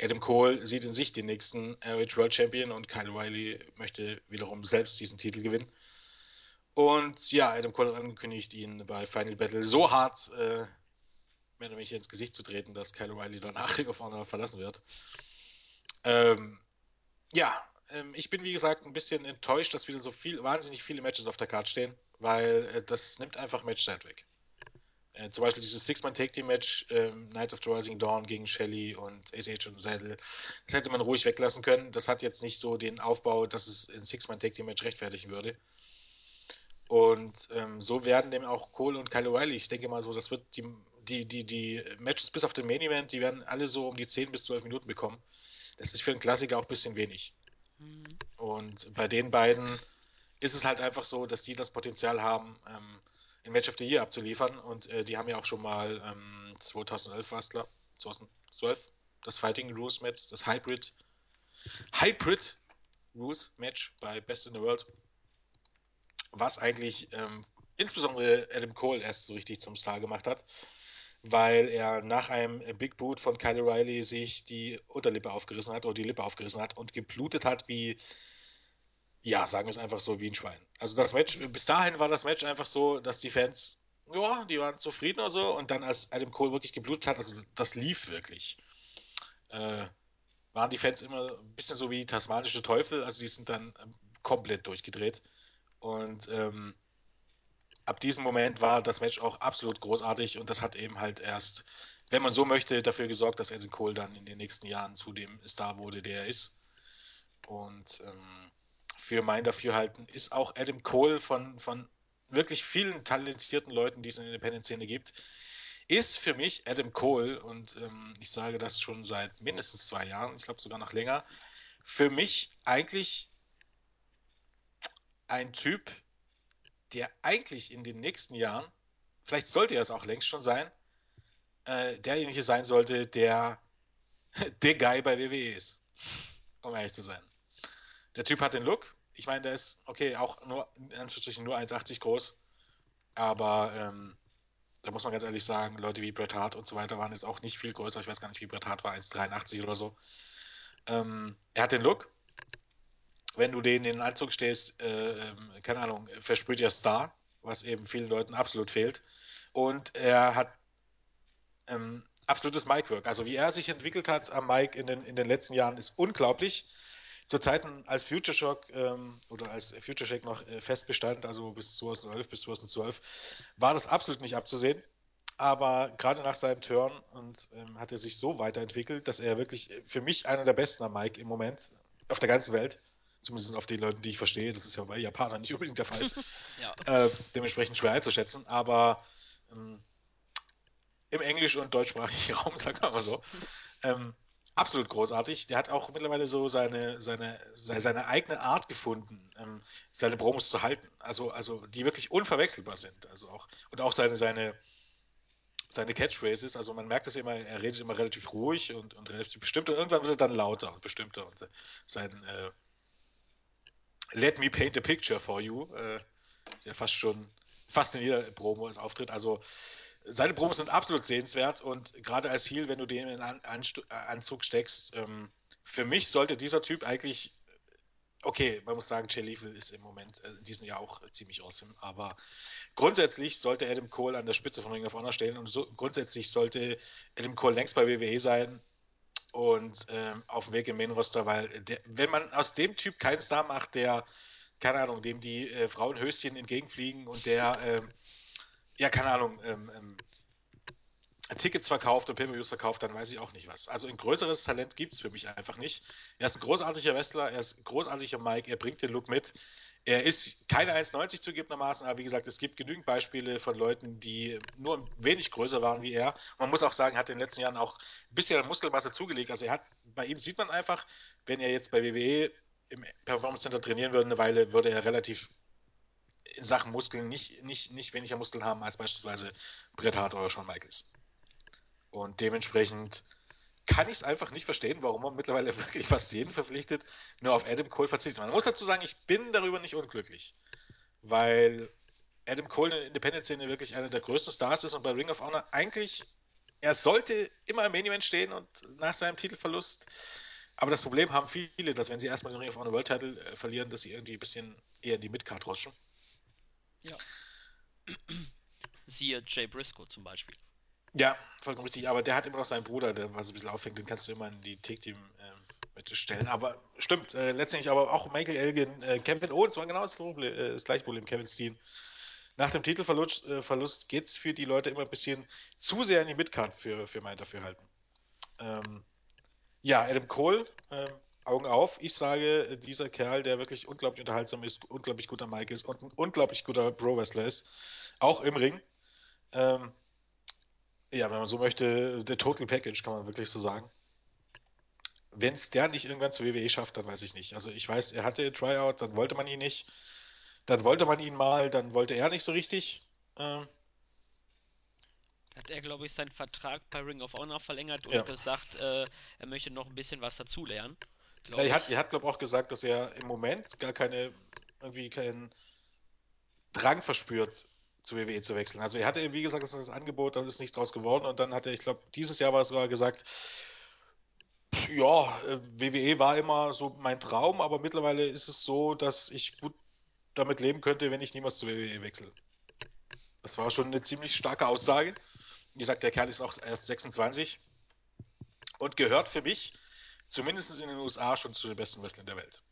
Adam Cole sieht in sich den nächsten ROH World Champion und Kyle O'Reilly möchte wiederum selbst diesen Titel gewinnen. Und ja, Adam Cole hat angekündigt, ihn bei Final Battle so hart äh, mehr oder weniger ins Gesicht zu treten, dass Kyle O'Reilly danach Ring of Honor verlassen wird. Ähm, ja, ich bin wie gesagt ein bisschen enttäuscht, dass wieder so viel, wahnsinnig viele Matches auf der Karte stehen, weil äh, das nimmt einfach Matchzeit weg. Äh, zum Beispiel dieses Six-Man-Take-Team-Match ähm, Night of the Rising Dawn gegen Shelley und ACH und Seidel, das hätte man ruhig weglassen können. Das hat jetzt nicht so den Aufbau, dass es ein Six-Man-Take-Team-Match rechtfertigen würde. Und ähm, so werden dem auch Cole und Kyle O'Reilly, ich denke mal so, das wird die, die, die, die Matches bis auf den Main Event, die werden alle so um die 10 bis 12 Minuten bekommen. Das ist für einen Klassiker auch ein bisschen wenig. Mhm. Und bei den beiden ist es halt einfach so, dass die das Potenzial haben, ähm, ein Match of the Year abzuliefern. Und äh, die haben ja auch schon mal ähm, 2011 war es, glaube 2012, das Fighting Rules Match, das Hybrid, Hybrid Rules Match bei Best in the World, was eigentlich ähm, insbesondere Adam Cole erst so richtig zum Star gemacht hat, weil er nach einem Big Boot von Kyle O'Reilly sich die Unterlippe aufgerissen hat oder die Lippe aufgerissen hat und geblutet hat wie, ja, sagen wir es einfach so, wie ein Schwein. Also das Match, bis dahin war das Match einfach so, dass die Fans, ja, die waren zufrieden oder so und dann als Adam Cole wirklich geblutet hat, also das lief wirklich. Äh, waren die Fans immer ein bisschen so wie tasmanische Teufel, also die sind dann ähm, komplett durchgedreht. Und ähm, ab diesem Moment war das Match auch absolut großartig und das hat eben halt erst, wenn man so möchte, dafür gesorgt, dass Adam Cole dann in den nächsten Jahren zu dem Star wurde, der er ist. Und ähm, für mein Dafürhalten ist auch Adam Cole von, von wirklich vielen talentierten Leuten, die es in der Independent-Szene gibt, ist für mich Adam Cole, und ähm, ich sage das schon seit mindestens zwei Jahren, ich glaube sogar noch länger, für mich eigentlich ein Typ, der eigentlich in den nächsten Jahren, vielleicht sollte er es auch längst schon sein, äh, derjenige sein sollte, der der Guy bei WWE ist. Um ehrlich zu sein. Der Typ hat den Look. Ich meine, der ist, okay, auch nur, in Anführungsstrichen, nur 1,80 groß. Aber ähm, da muss man ganz ehrlich sagen, Leute wie Bret Hart und so weiter waren jetzt auch nicht viel größer. Ich weiß gar nicht, wie Bret Hart war, 1,83 oder so. Ähm, er hat den Look. Wenn du den in den Anzug stehst, äh, ähm, keine Ahnung, versprüht er Star, was eben vielen Leuten absolut fehlt. Und er hat ähm, absolutes Mic-Work. Also wie er sich entwickelt hat am Mic in den, in den letzten Jahren ist unglaublich. Zu Zeiten als Future Shock ähm, oder als Future Shock noch äh, fest also bis 2011 bis 2012, war das absolut nicht abzusehen. Aber gerade nach seinem Turn und ähm, hat er sich so weiterentwickelt, dass er wirklich für mich einer der besten am Mic im Moment auf der ganzen Welt, zumindest auf den Leuten, die ich verstehe, das ist ja bei Japanern nicht unbedingt der Fall, Ja. äh, dementsprechend schwer einzuschätzen, aber ähm, im englisch- und deutschsprachigen Raum, sagen wir mal so. Ähm, absolut großartig. Der hat auch mittlerweile so seine, seine, seine, eigene Art gefunden, ähm, seine Promos zu halten. Also, also die wirklich unverwechselbar sind. Also auch, und auch seine, seine, seine Catchphrases. Also man merkt es immer, er redet immer relativ ruhig und, und relativ bestimmt und irgendwann wird er dann lauter und bestimmter. Und sein äh, Let me paint a picture for you äh, ist ja fast schon fast in jeder Promo als Auftritt. Also seine Promos sind absolut sehenswert und gerade als Heel, wenn du den in einen Anzug steckst, ähm, für mich sollte dieser Typ eigentlich, okay, man muss sagen, Jay Lethal ist im Moment äh, in diesem Jahr auch ziemlich awesome, aber grundsätzlich sollte Adam Cole an der Spitze von Ring of Honor stehen und so, grundsätzlich sollte Adam Cole längst bei WWE sein und ähm, auf dem Weg im Main Roster, weil der, wenn man aus dem Typ keinen Star macht, der, keine Ahnung, dem die äh, Frauenhöschen entgegenfliegen und der, ähm, ja, keine Ahnung, ähm, ähm, Tickets verkauft und Pay-Per-Views verkauft, dann weiß ich auch nicht was. Also ein größeres Talent gibt es für mich einfach nicht. Er ist ein großartiger Wrestler, er ist ein großartiger Mike, er bringt den Look mit. Er ist keine 1,90 zugegebenermaßen, aber wie gesagt, es gibt genügend Beispiele von Leuten, die nur ein wenig größer waren wie er. Man muss auch sagen, er hat in den letzten Jahren auch ein bisschen Muskelmasse zugelegt. Also er hat, bei ihm sieht man einfach, wenn er jetzt bei WWE im Performance Center trainieren würde, eine Weile, würde er relativ in Sachen Muskeln nicht, nicht, nicht weniger Muskeln haben als beispielsweise Bret Hart oder Shawn Michaels. Und dementsprechend kann ich es einfach nicht verstehen, warum man mittlerweile wirklich fast jeden verpflichtet, nur auf Adam Cole verzichtet. Man muss dazu sagen, ich bin darüber nicht unglücklich, weil Adam Cole in der Independent-Szene wirklich einer der größten Stars ist und bei Ring of Honor eigentlich, er sollte immer im Main Event stehen und nach seinem Titelverlust. Aber das Problem haben viele, dass wenn sie erstmal den Ring of Honor World Title äh, verlieren, dass sie irgendwie ein bisschen eher in die Midcard rutschen. Ja. Siehe Jay Briscoe zum Beispiel. Ja, vollkommen richtig. Aber der hat immer noch seinen Bruder, der was ein bisschen auffängt. Den kannst du immer in die Take-Team ähm, mitstellen. Aber stimmt, äh, letztendlich aber auch Michael Elgin, äh, Kevin Owens war genau das, Problem, äh, das gleiche Problem, Kevin Steen. Nach dem Titelverlust äh, Verlust geht es für die Leute immer ein bisschen zu sehr in die Midcard für, für mein Dafürhalten. Ähm, ja, Adam Cole, ähm, Augen auf. Ich sage, dieser Kerl, der wirklich unglaublich unterhaltsam ist, unglaublich guter Mike ist und ein unglaublich guter Pro-Wrestler ist, auch im Ring. Ähm, ja, wenn man so möchte, der Total Package, kann man wirklich so sagen. Wenn es der nicht irgendwann zur WWE schafft, dann weiß ich nicht. Also ich weiß, er hatte Tryout, dann wollte man ihn nicht. Dann wollte man ihn mal, dann wollte er nicht so richtig. Ähm, Hat er, glaube ich, seinen Vertrag bei Ring of Honor verlängert und ja. gesagt, äh, er möchte noch ein bisschen was dazulernen. ja, er hat, er hat glaube ich, auch gesagt, dass er im Moment gar keine, irgendwie keinen Drang verspürt, zu WWE zu wechseln. Also er hatte wie gesagt, das das Angebot, da ist nichts draus geworden und dann hat er, ich glaube, dieses Jahr war es sogar gesagt, ja, äh, WWE war immer so mein Traum, aber mittlerweile ist es so, dass ich gut damit leben könnte, wenn ich niemals zu WWE wechsle. Das war schon eine ziemlich starke Aussage. Wie gesagt, der Kerl ist auch erst 26 und gehört für mich, zumindest in den USA, schon zu den besten Wrestlern der Welt.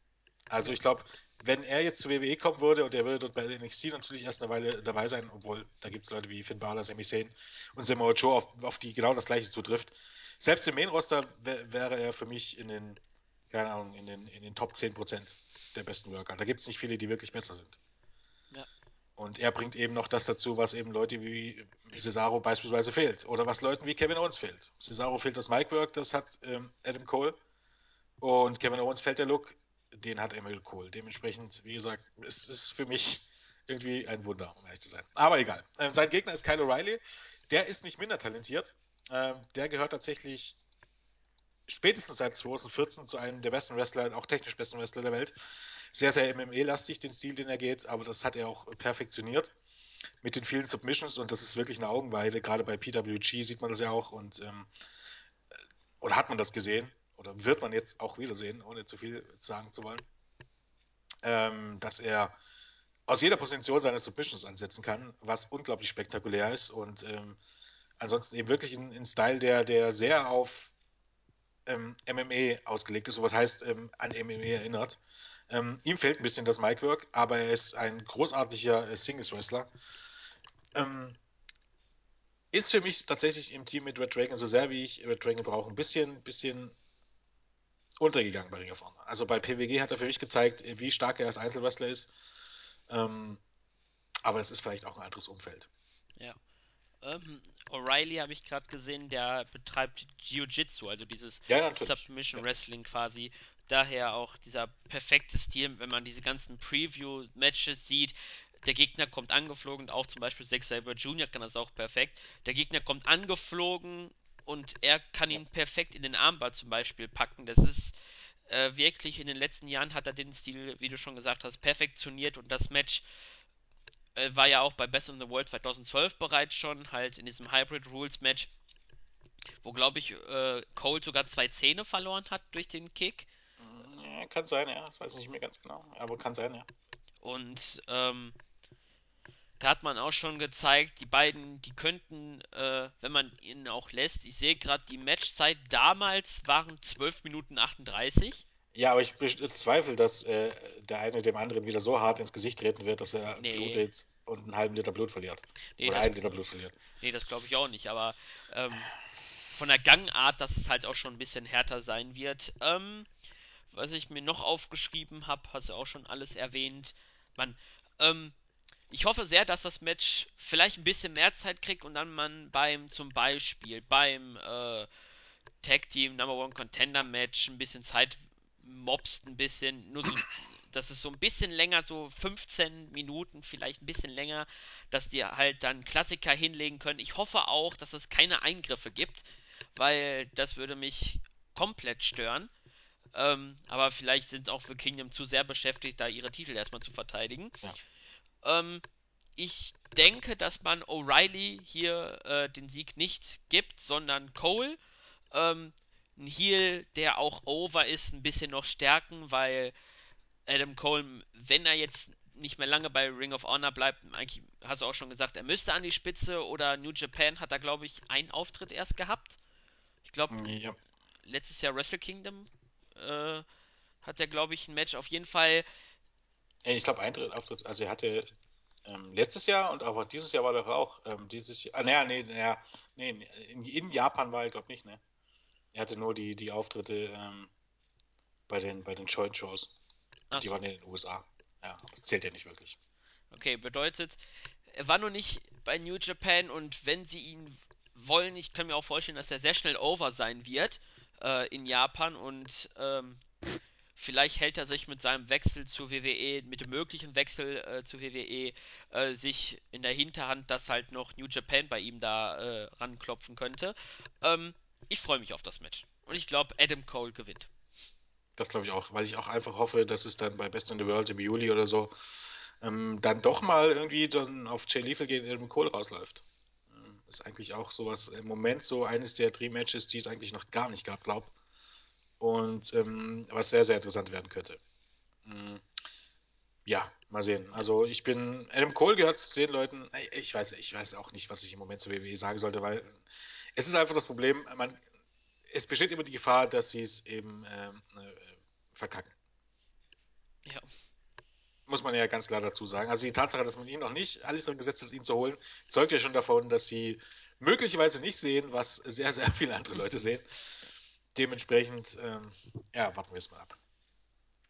Also ich glaube, wenn er jetzt zu WWE kommen würde und er würde dort bei NXT natürlich erst eine Weile dabei sein, obwohl da gibt es Leute wie Finn Balor, Sami Zayn und Samoa Joe, auf, auf die genau das gleiche zutrifft. Selbst im Main-Roster wäre er für mich in den, keine Ahnung, in den, in den Top 10% der besten Worker. Da gibt es nicht viele, die wirklich besser sind. Ja. Und er bringt eben noch das dazu, was eben Leute wie Cesaro beispielsweise fehlt. Oder was Leuten wie Kevin Owens fehlt. Cesaro fehlt das Mic-Work, das hat ähm, Adam Cole. Und Kevin Owens fällt der Look, den hat Emil Cole. Dementsprechend, wie gesagt, es ist für mich irgendwie ein Wunder, um ehrlich zu sein. Aber egal. Ähm, sein Gegner ist Kyle O'Reilly. Der ist nicht minder talentiert. Ähm, der gehört tatsächlich spätestens seit 2014 zu einem der besten Wrestler, auch technisch besten Wrestler der Welt. Sehr, sehr MMA-lastig, den Stil, den er geht, aber das hat er auch perfektioniert mit den vielen Submissions und das ist wirklich eine Augenweide. Gerade bei PWG sieht man das ja auch und ähm, oder hat man das gesehen oder wird man jetzt auch wieder sehen, ohne zu viel sagen zu wollen, ähm, dass er aus jeder Position seine Submissions ansetzen kann, was unglaublich spektakulär ist und ähm, ansonsten eben wirklich ein, ein Style, der, der sehr auf ähm, MMA ausgelegt ist, so was heißt ähm, an MMA erinnert. Ähm, ihm fehlt ein bisschen das Micwork, aber er ist ein großartiger äh, Singles-Wrestler. Ähm, ist für mich tatsächlich im Team mit Red Dragon, so sehr wie ich Red Dragon brauche, ein bisschen, bisschen untergegangen bei Ring of Honor. Also bei PWG hat er für mich gezeigt, wie stark er als Einzelwrestler ist. Ähm, aber es ist vielleicht auch ein anderes Umfeld. Ja. Ähm, O'Reilly habe ich gerade gesehen, der betreibt Jiu-Jitsu, also dieses ja, Submission Wrestling quasi. Daher auch dieser perfekte Stil, wenn man diese ganzen Preview-Matches sieht. Der Gegner kommt angeflogen, auch zum Beispiel Zack Saber Jr. kann das auch perfekt. Der Gegner kommt angeflogen und er kann ihn perfekt in den Armbar zum Beispiel packen. Das ist äh, wirklich in den letzten Jahren hat er den Stil, wie du schon gesagt hast, perfektioniert und das Match äh, war ja auch bei Best in the World 2012 bereits schon, halt in diesem Hybrid Rules Match, wo glaube ich äh, Cole sogar zwei Zähne verloren hat durch den Kick. Ja, kann sein, ja, das weiß ich nicht mehr ganz genau, aber kann sein, ja. Und ähm, da hat man auch schon gezeigt, die beiden, die könnten, äh, wenn man ihnen auch lässt, ich sehe gerade, die Matchzeit damals waren 12 Minuten 38. Ja, aber ich bezweifle, dass äh, der eine dem anderen wieder so hart ins Gesicht treten wird, dass er nee. blutet und einen halben Liter Blut verliert. Nee, Oder das, einen Liter Blut verliert. Nee, das glaube ich auch nicht, aber ähm, von der Gangart, dass es halt auch schon ein bisschen härter sein wird. Ähm, was ich mir noch aufgeschrieben habe, hast du auch schon alles erwähnt. Man, ähm, ich hoffe sehr, dass das Match vielleicht ein bisschen mehr Zeit kriegt und dann man beim, zum Beispiel beim äh, Tag Team Number One Contender Match ein bisschen Zeit mobst, ein bisschen, nur so, dass es so ein bisschen länger, so 15 Minuten, vielleicht ein bisschen länger, dass die halt dann Klassiker hinlegen können. Ich hoffe auch, dass es keine Eingriffe gibt, weil das würde mich komplett stören. Ähm, aber vielleicht sind auch für Kingdom zu sehr beschäftigt, da ihre Titel erstmal zu verteidigen. Ja. Ähm, ich denke, dass man O'Reilly hier äh, den Sieg nicht gibt, sondern Cole. Ähm, ein Heal, der auch over ist, ein bisschen noch stärken, weil Adam Cole, wenn er jetzt nicht mehr lange bei Ring of Honor bleibt, eigentlich hast du auch schon gesagt, er müsste an die Spitze oder New Japan hat er, glaube ich, einen Auftritt erst gehabt. Ich glaube, ja. letztes Jahr Wrestle Kingdom äh, hat er, glaube ich, ein Match. Auf jeden Fall. Ich glaube, Eintritt, Auftritt, also er hatte ähm, letztes Jahr und aber dieses Jahr war er auch. Ähm, dieses Jahr, ah, naja, nee, naja, nee, in, in Japan war er, glaube ich, nicht, ne? Er hatte nur die, die Auftritte ähm, bei den, bei den Joint Shows. Die so. waren in den USA. Ja, das zählt ja nicht wirklich. Okay, bedeutet, er war noch nicht bei New Japan und wenn sie ihn wollen, ich kann mir auch vorstellen, dass er sehr schnell over sein wird äh, in Japan und ähm, vielleicht hält er sich mit seinem Wechsel zu WWE, mit dem möglichen Wechsel äh, zu WWE, äh, sich in der Hinterhand, dass halt noch New Japan bei ihm da äh, ranklopfen könnte. Ähm, ich freue mich auf das Match. Und ich glaube, Adam Cole gewinnt. Das glaube ich auch, weil ich auch einfach hoffe, dass es dann bei Best in the World im Juli oder so ähm, dann doch mal irgendwie dann auf Jay Lethal gegen Adam Cole rausläuft. Ähm, ist eigentlich auch sowas im Moment so eines der Dream-Matches, die es eigentlich noch gar nicht gab, glaub. Und ähm, was sehr, sehr interessant werden könnte. Mhm. Ja, mal sehen. Also ich bin, Adam Cole gehört zu den Leuten, ich weiß, ich weiß auch nicht, was ich im Moment zu WWE sagen sollte, weil es ist einfach das Problem, man, es besteht immer die Gefahr, dass sie es eben ähm, äh, verkacken. Ja. Muss man ja ganz klar dazu sagen. Also die Tatsache, dass man ihn noch nicht alles drin gesetzt hat, ihn zu holen, zeugt ja schon davon, dass sie möglicherweise nicht sehen, was sehr, sehr viele andere Leute sehen. Dementsprechend, ähm, ja, warten wir es mal ab.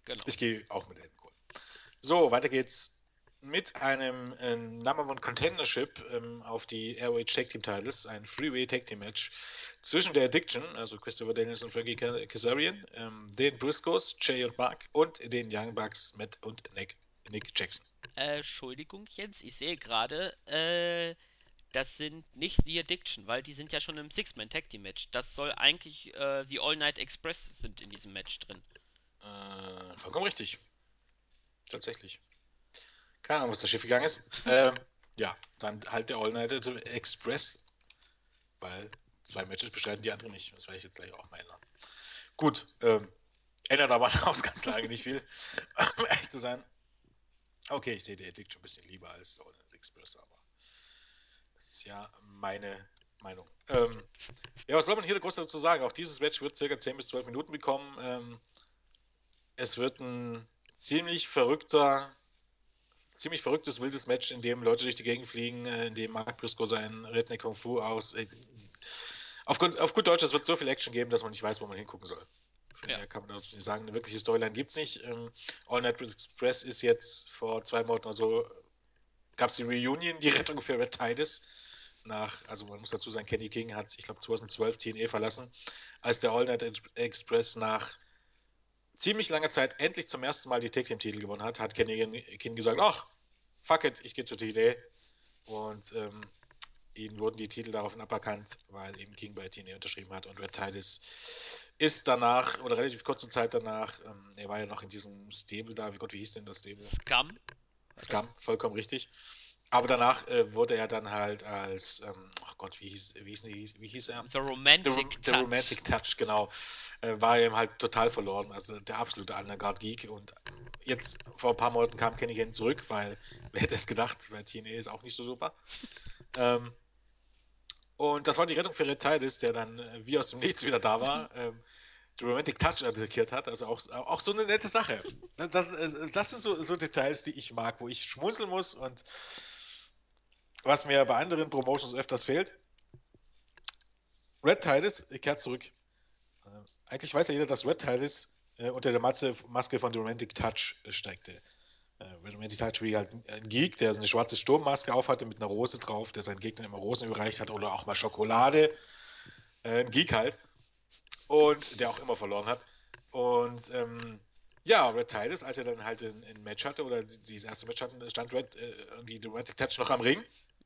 Genau. Ich gehe auch mit Cole. So, weiter geht's mit einem äh, Number One Contendership ähm, auf die ROH Tag Team Titles, ein Freeway Tag Team Match zwischen der Addiction, also Christopher Daniels und Frankie Kazarian, ähm, den Briscoes, Jay und Mark und den Young Bucks, Matt und Nick, Nick Jackson. Äh, Entschuldigung, Jens, ich sehe gerade, äh, das sind nicht The Addiction, weil die sind ja schon im Six-Man Tag Team Match. Das soll eigentlich äh, The All Night Express sind in diesem Match drin. Äh, vollkommen richtig. Tatsächlich. Keine Ahnung, was da schief gegangen ist. ähm, ja, dann halt der All Night Express, weil zwei Matches bestreiten die anderen nicht. Das werde ich jetzt gleich auch mal ändern. Gut, ähm, ändert aber an Ausgangslage nicht viel, um echt zu sein. Okay, ich sehe die Addiction ein bisschen lieber als All Night Express, aber das ist ja meine Meinung. Ähm, ja, was soll man hier groß dazu sagen? Auch dieses Match wird circa 10 bis 12 Minuten bekommen. Ähm, es wird ein ziemlich verrückter ziemlich verrücktes, wildes Match, in dem Leute durch die Gegend fliegen, äh, in dem Mark Briscoe seinen Redneck Kung Fu aus. Äh, auf, gut, auf gut Deutsch, es wird so viel Action geben, dass man nicht weiß, wo man hingucken soll. Ja. Kann man dazu nicht sagen. Eine wirkliche Storyline gibt es nicht. Ähm, All Night Express ist jetzt vor zwei Monaten oder so, gab es die Reunion, die Rettung für Red Titus. Nach, also man muss dazu sagen, Kenny King hat, ich glaube, 2012 TNE verlassen, als der All Night Express nach ziemlich langer Zeit endlich zum ersten Mal die Tag Team Titel gewonnen hat, hat Kenny King gesagt, ach, fuck it, ich gehe zur TNA. Und ähm, ihnen wurden die Titel daraufhin aberkannt, weil eben King bei TNA unterschrieben hat. Und Red Titus ist danach, oder relativ kurze Zeit danach, ähm, er war ja noch in diesem Stable da, wie Gott, wie hieß denn das Stable? Scum. Scum, vollkommen richtig. Aber danach äh, wurde er dann halt als, ähm, oh Gott, wie hieß, wie hieß, wie hieß, wie hieß er? The Romantic The, Touch. The Romantic Touch, genau. Äh, war ihm halt total verloren. Also der absolute Undercard-Geek. Und jetzt vor ein paar Monaten kam Kenny Ken zurück, weil wer hätte es gedacht, weil TNA ist auch nicht so super. ähm, und das war die Rettung für Red Titus, der dann äh, wie aus dem Nichts wieder da war. Ähm, Romantic Touch attackiert hat. Also auch, auch so eine nette Sache. Das, das, sind so, so Details, die ich mag, wo ich schmunzeln muss und was mir bei anderen Promotions öfters fehlt. Red Titus kehrt zurück. Äh, eigentlich weiß ja jeder, dass Red Titus äh, unter der Maske, von The Romantic Touch äh, steckte. Äh, Romantic Touch wie halt ein Geek, der eine schwarze Sturmmaske aufhatte mit einer Rose drauf, der seinen Gegnern immer Rosen überreicht hat oder auch mal Schokolade. Ein Geek halt. Und der auch immer verloren hat. Und ähm, ja, Red Titus, als er dann halt ein, Match hatte oder dieses erste Match hatten, stand Red äh, irgendwie The Romantic Touch noch am Ring.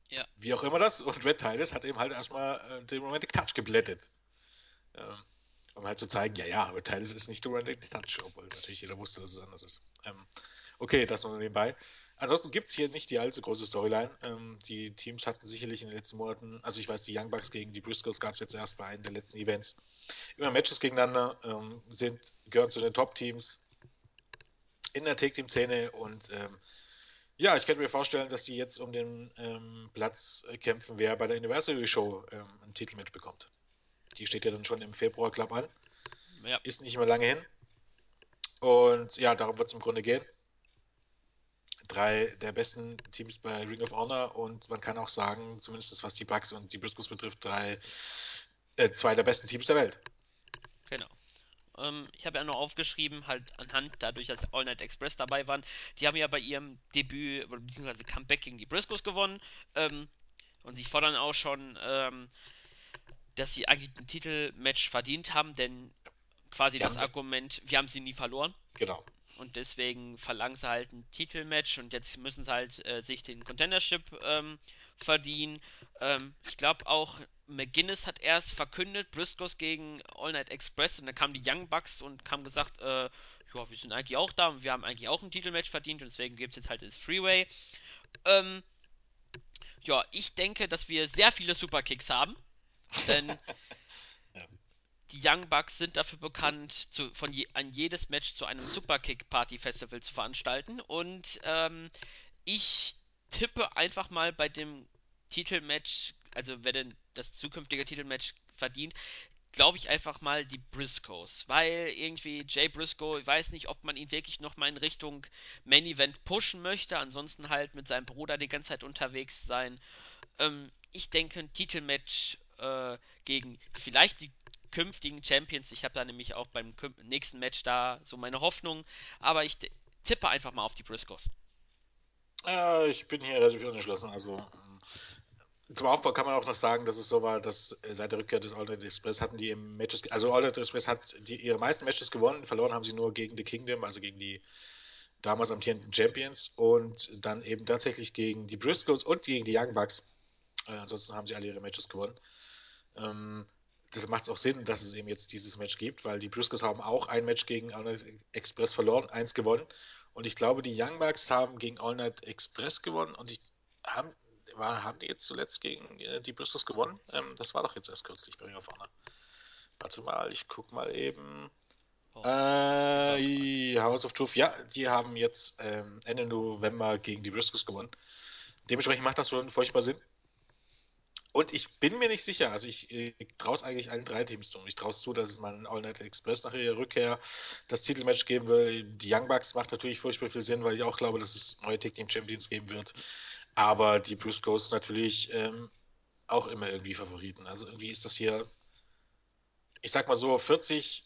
Ja. Wie auch immer das. Und Red Titus hat eben halt erstmal äh, den Romantic Touch geblättet. Ähm, um halt zu zeigen, ja, ja, Red Titus ist nicht der Romantic Touch, obwohl natürlich jeder wusste, dass es anders ist. Ähm, okay, das nur nebenbei. Ansonsten gibt es hier nicht die allzu große Storyline. Ähm, die Teams hatten sicherlich in den letzten Monaten, also ich weiß, die Young Bucks gegen die Briscoes gab es jetzt erst bei einem der letzten Events, immer Matches gegeneinander, ähm, sind, gehören zu den Top-Teams in der Take-Team-Szene und ähm, ja, ich könnte mir vorstellen, dass die jetzt um den ähm, Platz kämpfen, wer bei der Anniversary Show ähm, ein Titelmatch bekommt. Die steht ja dann schon im Februar Club an. Ja. Ist nicht mehr lange hin. Und ja, darum wird es im Grunde gehen. Drei der besten Teams bei Ring of Honor und man kann auch sagen, zumindest was die Bucks und die Briscoes betrifft, drei, äh, zwei der besten Teams der Welt. Genau. Ähm, ich habe ja noch aufgeschrieben, halt anhand dadurch, dass All Night Express dabei waren, die haben ja bei ihrem Debüt bzw. Comeback gegen die Briscoes gewonnen. Ähm, und sie fordern auch schon, ähm, dass sie eigentlich ein Titelmatch verdient haben, denn quasi Die das Argument, wir haben sie nie verloren. Genau. Und deswegen verlangen sie halt ein Titelmatch und jetzt müssen sie halt äh, sich den Contendership ähm, verdienen. Ähm, ich glaube auch McGuinness hat erst verkündet, Briscoes gegen All Night Express und dann kamen die Young Bucks und haben gesagt, äh, ja, wir sind eigentlich auch da und wir haben eigentlich auch ein Titelmatch verdient und deswegen gibt es jetzt halt das Freeway. Ähm, ja, ich denke, dass wir sehr viele Superkicks haben, denn. die Young Bucks sind dafür bekannt, zu, von je, an jedes Match zu einem Superkick-Party-Festival zu veranstalten. Und ähm, ich tippe einfach mal bei dem Titelmatch, also wer denn das zukünftige Titelmatch verdient, glaube ich einfach mal die Briscoes. Weil irgendwie Jay Briscoe, ich weiß nicht, ob man ihn wirklich nochmal in Richtung Main Event pushen möchte. Ansonsten halt mit seinem Bruder die ganze Zeit unterwegs sein. Ähm, ich denke, ein Titelmatch äh, gegen vielleicht die künftigen Champions. Ich habe da nämlich auch beim nächsten Match da so meine Hoffnung. Aber ich tippe einfach mal auf die Briscoes. Äh, ich bin hier relativ unentschlossen. Also ähm, zum Aufbau kann man auch noch sagen, dass es so war, dass äh, seit der Rückkehr des All Night Express hatten die im Matches, also All Night Express hat die, ihre meisten Matches gewonnen, verloren haben sie nur gegen The Kingdom, also gegen die damals amtierenden Champions und dann eben tatsächlich gegen die Briscoes und gegen die Young Bucks. Äh, ansonsten haben sie alle ihre Matches gewonnen. Ähm, das macht es auch Sinn, dass es eben jetzt dieses Match gibt, weil die Briscoes haben auch ein Match gegen All Night Express verloren, eins gewonnen. Und ich glaube, die Young Bucks haben gegen All Night Express gewonnen und ich haben, war, haben die jetzt zuletzt gegen äh, die Briscoes gewonnen? Ähm, das war doch jetzt erst kürzlich bei Ring of Honor. Warte mal, ich guck mal eben. Oh, Äh, House of Truth, ja, die haben jetzt ähm, Ende November gegen die Briscoes gewonnen. Dementsprechend macht das schon furchtbar Sinn. Und ich bin mir nicht sicher, also ich, ich traue es eigentlich allen drei Teams zu. Ich traue es zu, dass es mal ein All Night Express nach ihrer Rückkehr das Titelmatch geben will. Die Young Bucks macht natürlich furchtbar viel Sinn, weil ich auch glaube, dass es neue Tag Team Champions geben wird. Aber die Briscoes natürlich ähm, auch immer irgendwie Favoriten. Also irgendwie ist das hier, ich sag mal so, 40,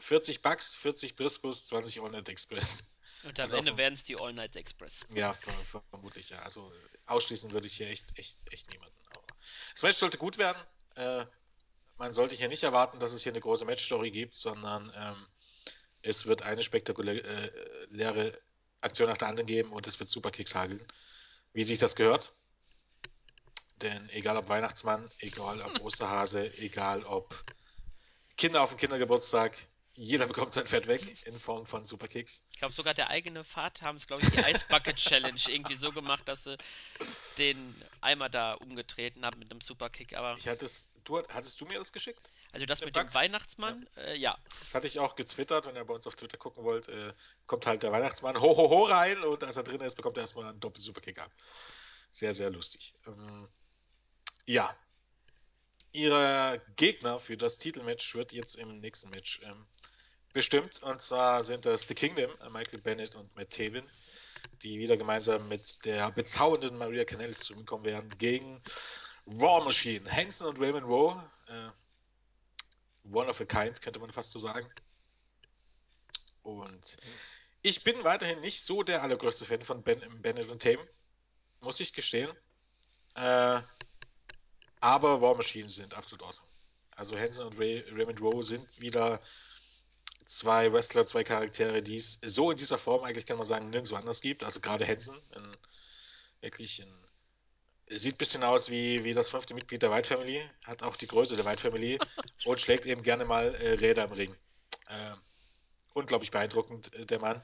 40 Bucks, 40 Briscoes, 20 All Night Express. Und am Also Ende werden es die All Night Express. ja, ver vermutlich ja. Also ausschließen würde ich hier echt, echt, echt niemanden. Aber das Match sollte gut werden. Äh, man sollte hier nicht erwarten, dass es hier eine große Matchstory gibt, sondern ähm, es wird eine spektakuläre äh, Aktion nach der anderen geben und es wird Superkicks hageln, wie sich das gehört. Denn egal ob Weihnachtsmann, egal ob Osterhase, egal ob Kinder auf dem Kindergeburtstag, jeder bekommt sein Fett weg in Form von Superkicks. Ich glaube, sogar der eigene Vater haben es, glaube ich, die Ice Bucket Challenge irgendwie so gemacht, dass sie den Eimer da umgetreten haben mit einem Superkick. Aber Ich hatte es, du, hattest du mir das geschickt? also das Mit mit dem Bugs? Ja. Weihnachtsmann, äh, ja. Das hatte ich auch gezwittert, wenn ihr bei uns auf Twitter gucken wollt, äh, kommt halt der Weihnachtsmann ho ho ho rein und als er drin ist, bekommt er erstmal einen Doppel-Superkick ab. Sehr, sehr lustig. Ähm, ja, ihre Gegner für das Titelmatch wird jetzt im nächsten Match ähm, bestimmt. Und zwar sind das The Kingdom, äh, Michael Bennett und Matt Taven, die wieder gemeinsam mit der bezaubernden Maria Kanellis zurückkommen werden gegen War Machine. Hanson und Raymond Rowe, äh, one of a kind, könnte man fast so sagen. Und ich bin weiterhin nicht so der allergrößte Fan von ben, Bennett und Tame, muss ich gestehen. Äh, aber War Machine sind absolut awesome. Also Hanson und Ray, Raymond Rowe sind wieder zwei Wrestler, zwei Charaktere, die es so in dieser Form eigentlich, kann man sagen, nirgendwo anders gibt. Also gerade Hanson, in, wirklich in, sieht ein bisschen aus wie, wie das fünfte Mitglied der White Family, hat auch die Größe der White Family und schlägt eben gerne mal äh, Räder im Ring. Äh, unglaublich beeindruckend, äh, der Mann.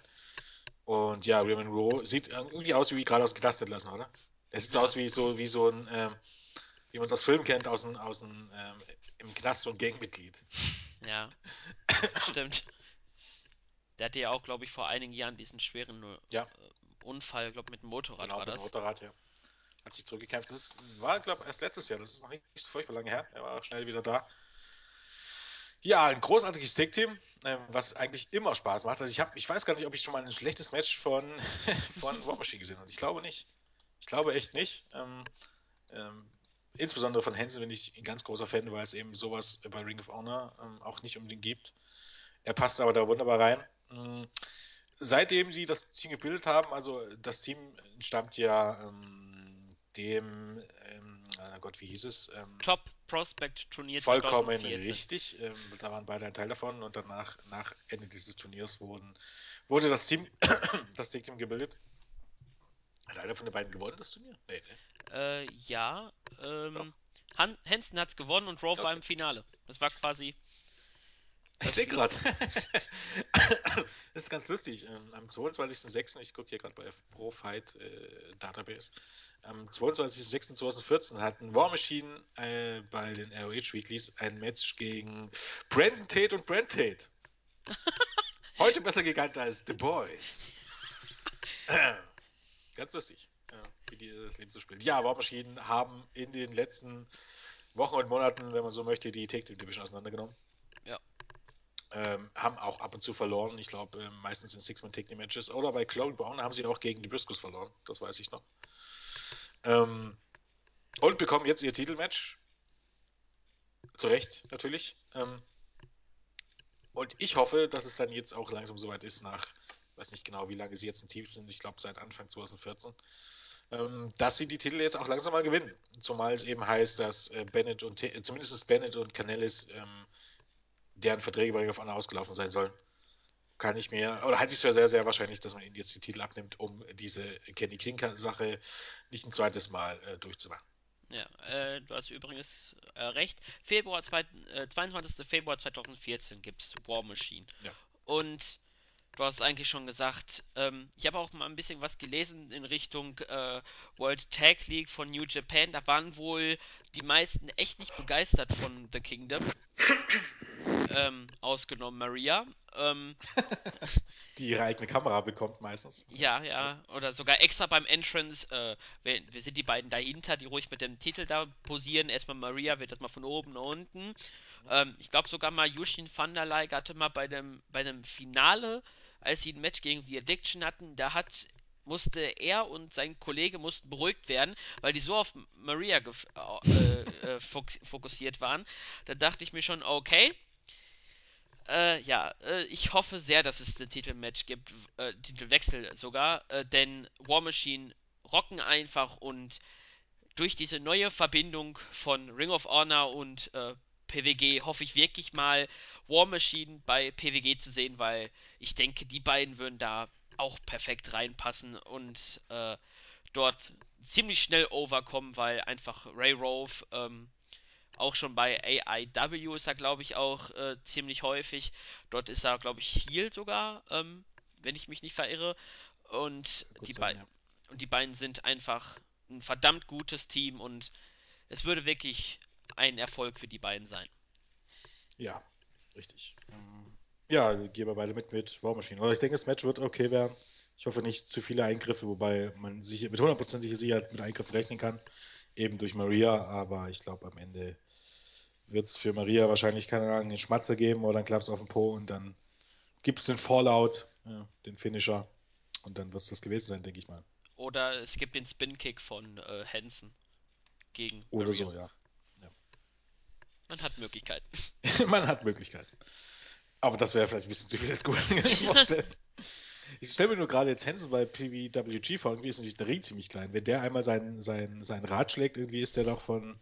Und ja, Raymond Rowe sieht irgendwie aus wie gerade aus Knast entlassen, oder? Er sieht so aus wie so, wie so ein, ähm, wie man es aus Filmen kennt, aus, ein, aus ein, ähm, im Knast so ein Gangmitglied. ja, stimmt. Der hatte ja auch, glaube ich, vor einigen Jahren diesen schweren äh, Ja, Unfall, glaube mit dem Motorrad genau, war mit dem das. Motorrad, ja. Hat sich zurückgekämpft. Das ist, war, glaube ich, erst letztes Jahr. Das ist noch nicht so furchtbar lange her. Er war auch schnell wieder da. Ja, ein großartiges Tag-Team, ähm, was eigentlich immer Spaß macht. Also ich, hab, ich weiß gar nicht, ob ich schon mal ein schlechtes Match von, von War Machine gesehen habe. Ich glaube nicht. Ich glaube echt nicht. Ähm, ähm, insbesondere von Hansen bin ich ein ganz großer Fan, weil es eben sowas bei Ring of Honor ähm, auch nicht unbedingt gibt. Er passt aber da wunderbar rein. Mm, Seitdem sie das Team gebildet haben, also das Team stammt ja ähm, dem, ähm, oh Gott, wie hieß es? Ähm, Top Prospect Turnier vollkommen 2014. richtig. Ähm, da waren beide ein Teil davon und danach, nach Ende dieses Turniers, wurden, wurde das Team, das Tag Team gebildet. Hat einer von den beiden gewonnen, das Turnier? Nee, ne? Äh, ja. Ähm, Han Hansen hat es gewonnen und Rove okay. war im Finale. Das war quasi. Ich sehe gerade. das ist ganz lustig. Ähm, am 22.06., ich gucke hier gerade bei Pro Fight äh, Database, am 22.06.2014 hatten War Machine äh, bei den ROH Weeklies ein Match gegen Brandon Tate und Brent Tate. Heute besser gekannt als The Boys. ganz lustig, wie die das Leben so spielt. Ja, War Machine haben in den letzten Wochen und Monaten, wenn man so möchte, die Take Team Division auseinandergenommen. Ja. Ähm, haben auch ab und zu verloren. Ich glaube, äh, meistens in Six-Man Take Matches. Oder bei Chloe Brown haben sie auch gegen die Briscoes verloren. Das weiß ich noch. Ähm, und bekommen jetzt ihr Titelmatch. Zu Recht, natürlich. Ähm, und ich hoffe, dass es dann jetzt auch langsam soweit ist, nach, ich weiß nicht genau, wie lange sie jetzt ein Team sind, ich glaube seit Anfang 2014, ähm, dass sie die Titel jetzt auch langsam mal gewinnen. Zumal es eben heißt, dass äh, Bennett und äh, zumindest Bennett und Canellis ähm, deren Verträge bei Ring of Honor ausgelaufen sein sollen. Kann ich mir, oder halte ich es für sehr, sehr wahrscheinlich, dass man ihnen jetzt die Titel abnimmt, um diese Kenny King-Sache nicht ein zweites Mal äh, durchzumachen. Ja, äh, du hast übrigens äh, recht. Februar, zwei, 22. Februar 2014 gibt es War Machine. Ja. Und du hast eigentlich schon gesagt, ähm, ich habe auch mal ein bisschen was gelesen in Richtung äh, World Tag League von New Japan. Da waren wohl die meisten echt nicht begeistert von The Kingdom. ähm, ausgenommen Maria. Ähm, die ihre eigene Kamera bekommt meistens. Ja, ja. Oder sogar extra beim Entrance. Äh, wir, wir, sind die beiden dahinter, die ruhig mit dem Titel da posieren. Erstmal Maria wird das mal von oben nach unten. Ähm, ich glaube sogar mal Yushin van der Leik hatte mal bei dem, bei dem Finale als sie ein Match gegen The Addiction hatten, da hat musste er und sein Kollege mussten beruhigt werden, weil die so auf Maria äh, äh, fokussiert waren. Da dachte ich mir schon, okay. Äh, ja, äh, ich hoffe sehr, dass es ein Titelmatch gibt, äh, Titelwechsel sogar, äh, denn War Machine rocken einfach und durch diese neue Verbindung von Ring of Honor und äh, PWG hoffe ich wirklich mal War Machine bei PWG zu sehen, weil ich denke, die beiden würden da auch perfekt reinpassen und äh, dort ziemlich schnell overkommen, weil einfach Ray Rove ähm, auch schon bei AIW ist er, glaube ich, auch äh, ziemlich häufig. Dort ist er, glaube ich, Heal sogar, ähm, wenn ich mich nicht verirre. Und die, sein, ja. und die beiden sind einfach ein verdammt gutes Team und es würde wirklich ein Erfolg für die beiden sein. Ja, richtig. Ja, gehen wir beide mit mit War Machine. Aber ich denke, das Match wird okay werden. Ich hoffe nicht zu viele Eingriffe, wobei man sich mit hundertprozentiger Sicherheit mit Eingriffen rechnen kann. Eben durch Maria, aber ich glaube, am Ende wird es für Maria wahrscheinlich, keine Ahnung, den Schmatzer geben oder einen Klaps auf den Po und dann gibt es den Fallout, ja, den Finisher und dann wird es das gewesen sein, denke ich mal. Oder es gibt den Spin-Kick von äh, Hansen gegen Oder Maria. so, ja. Man hat Möglichkeiten. Man hat Möglichkeiten. Aber das wäre vielleicht ein bisschen zu viel des Guten, kann ich vorstellen. Ich stelle mir nur gerade jetzt Hansen bei PWG vor, irgendwie ist natürlich der Ring ziemlich klein. Wenn der einmal sein, sein, sein Rad schlägt, irgendwie ist der doch von.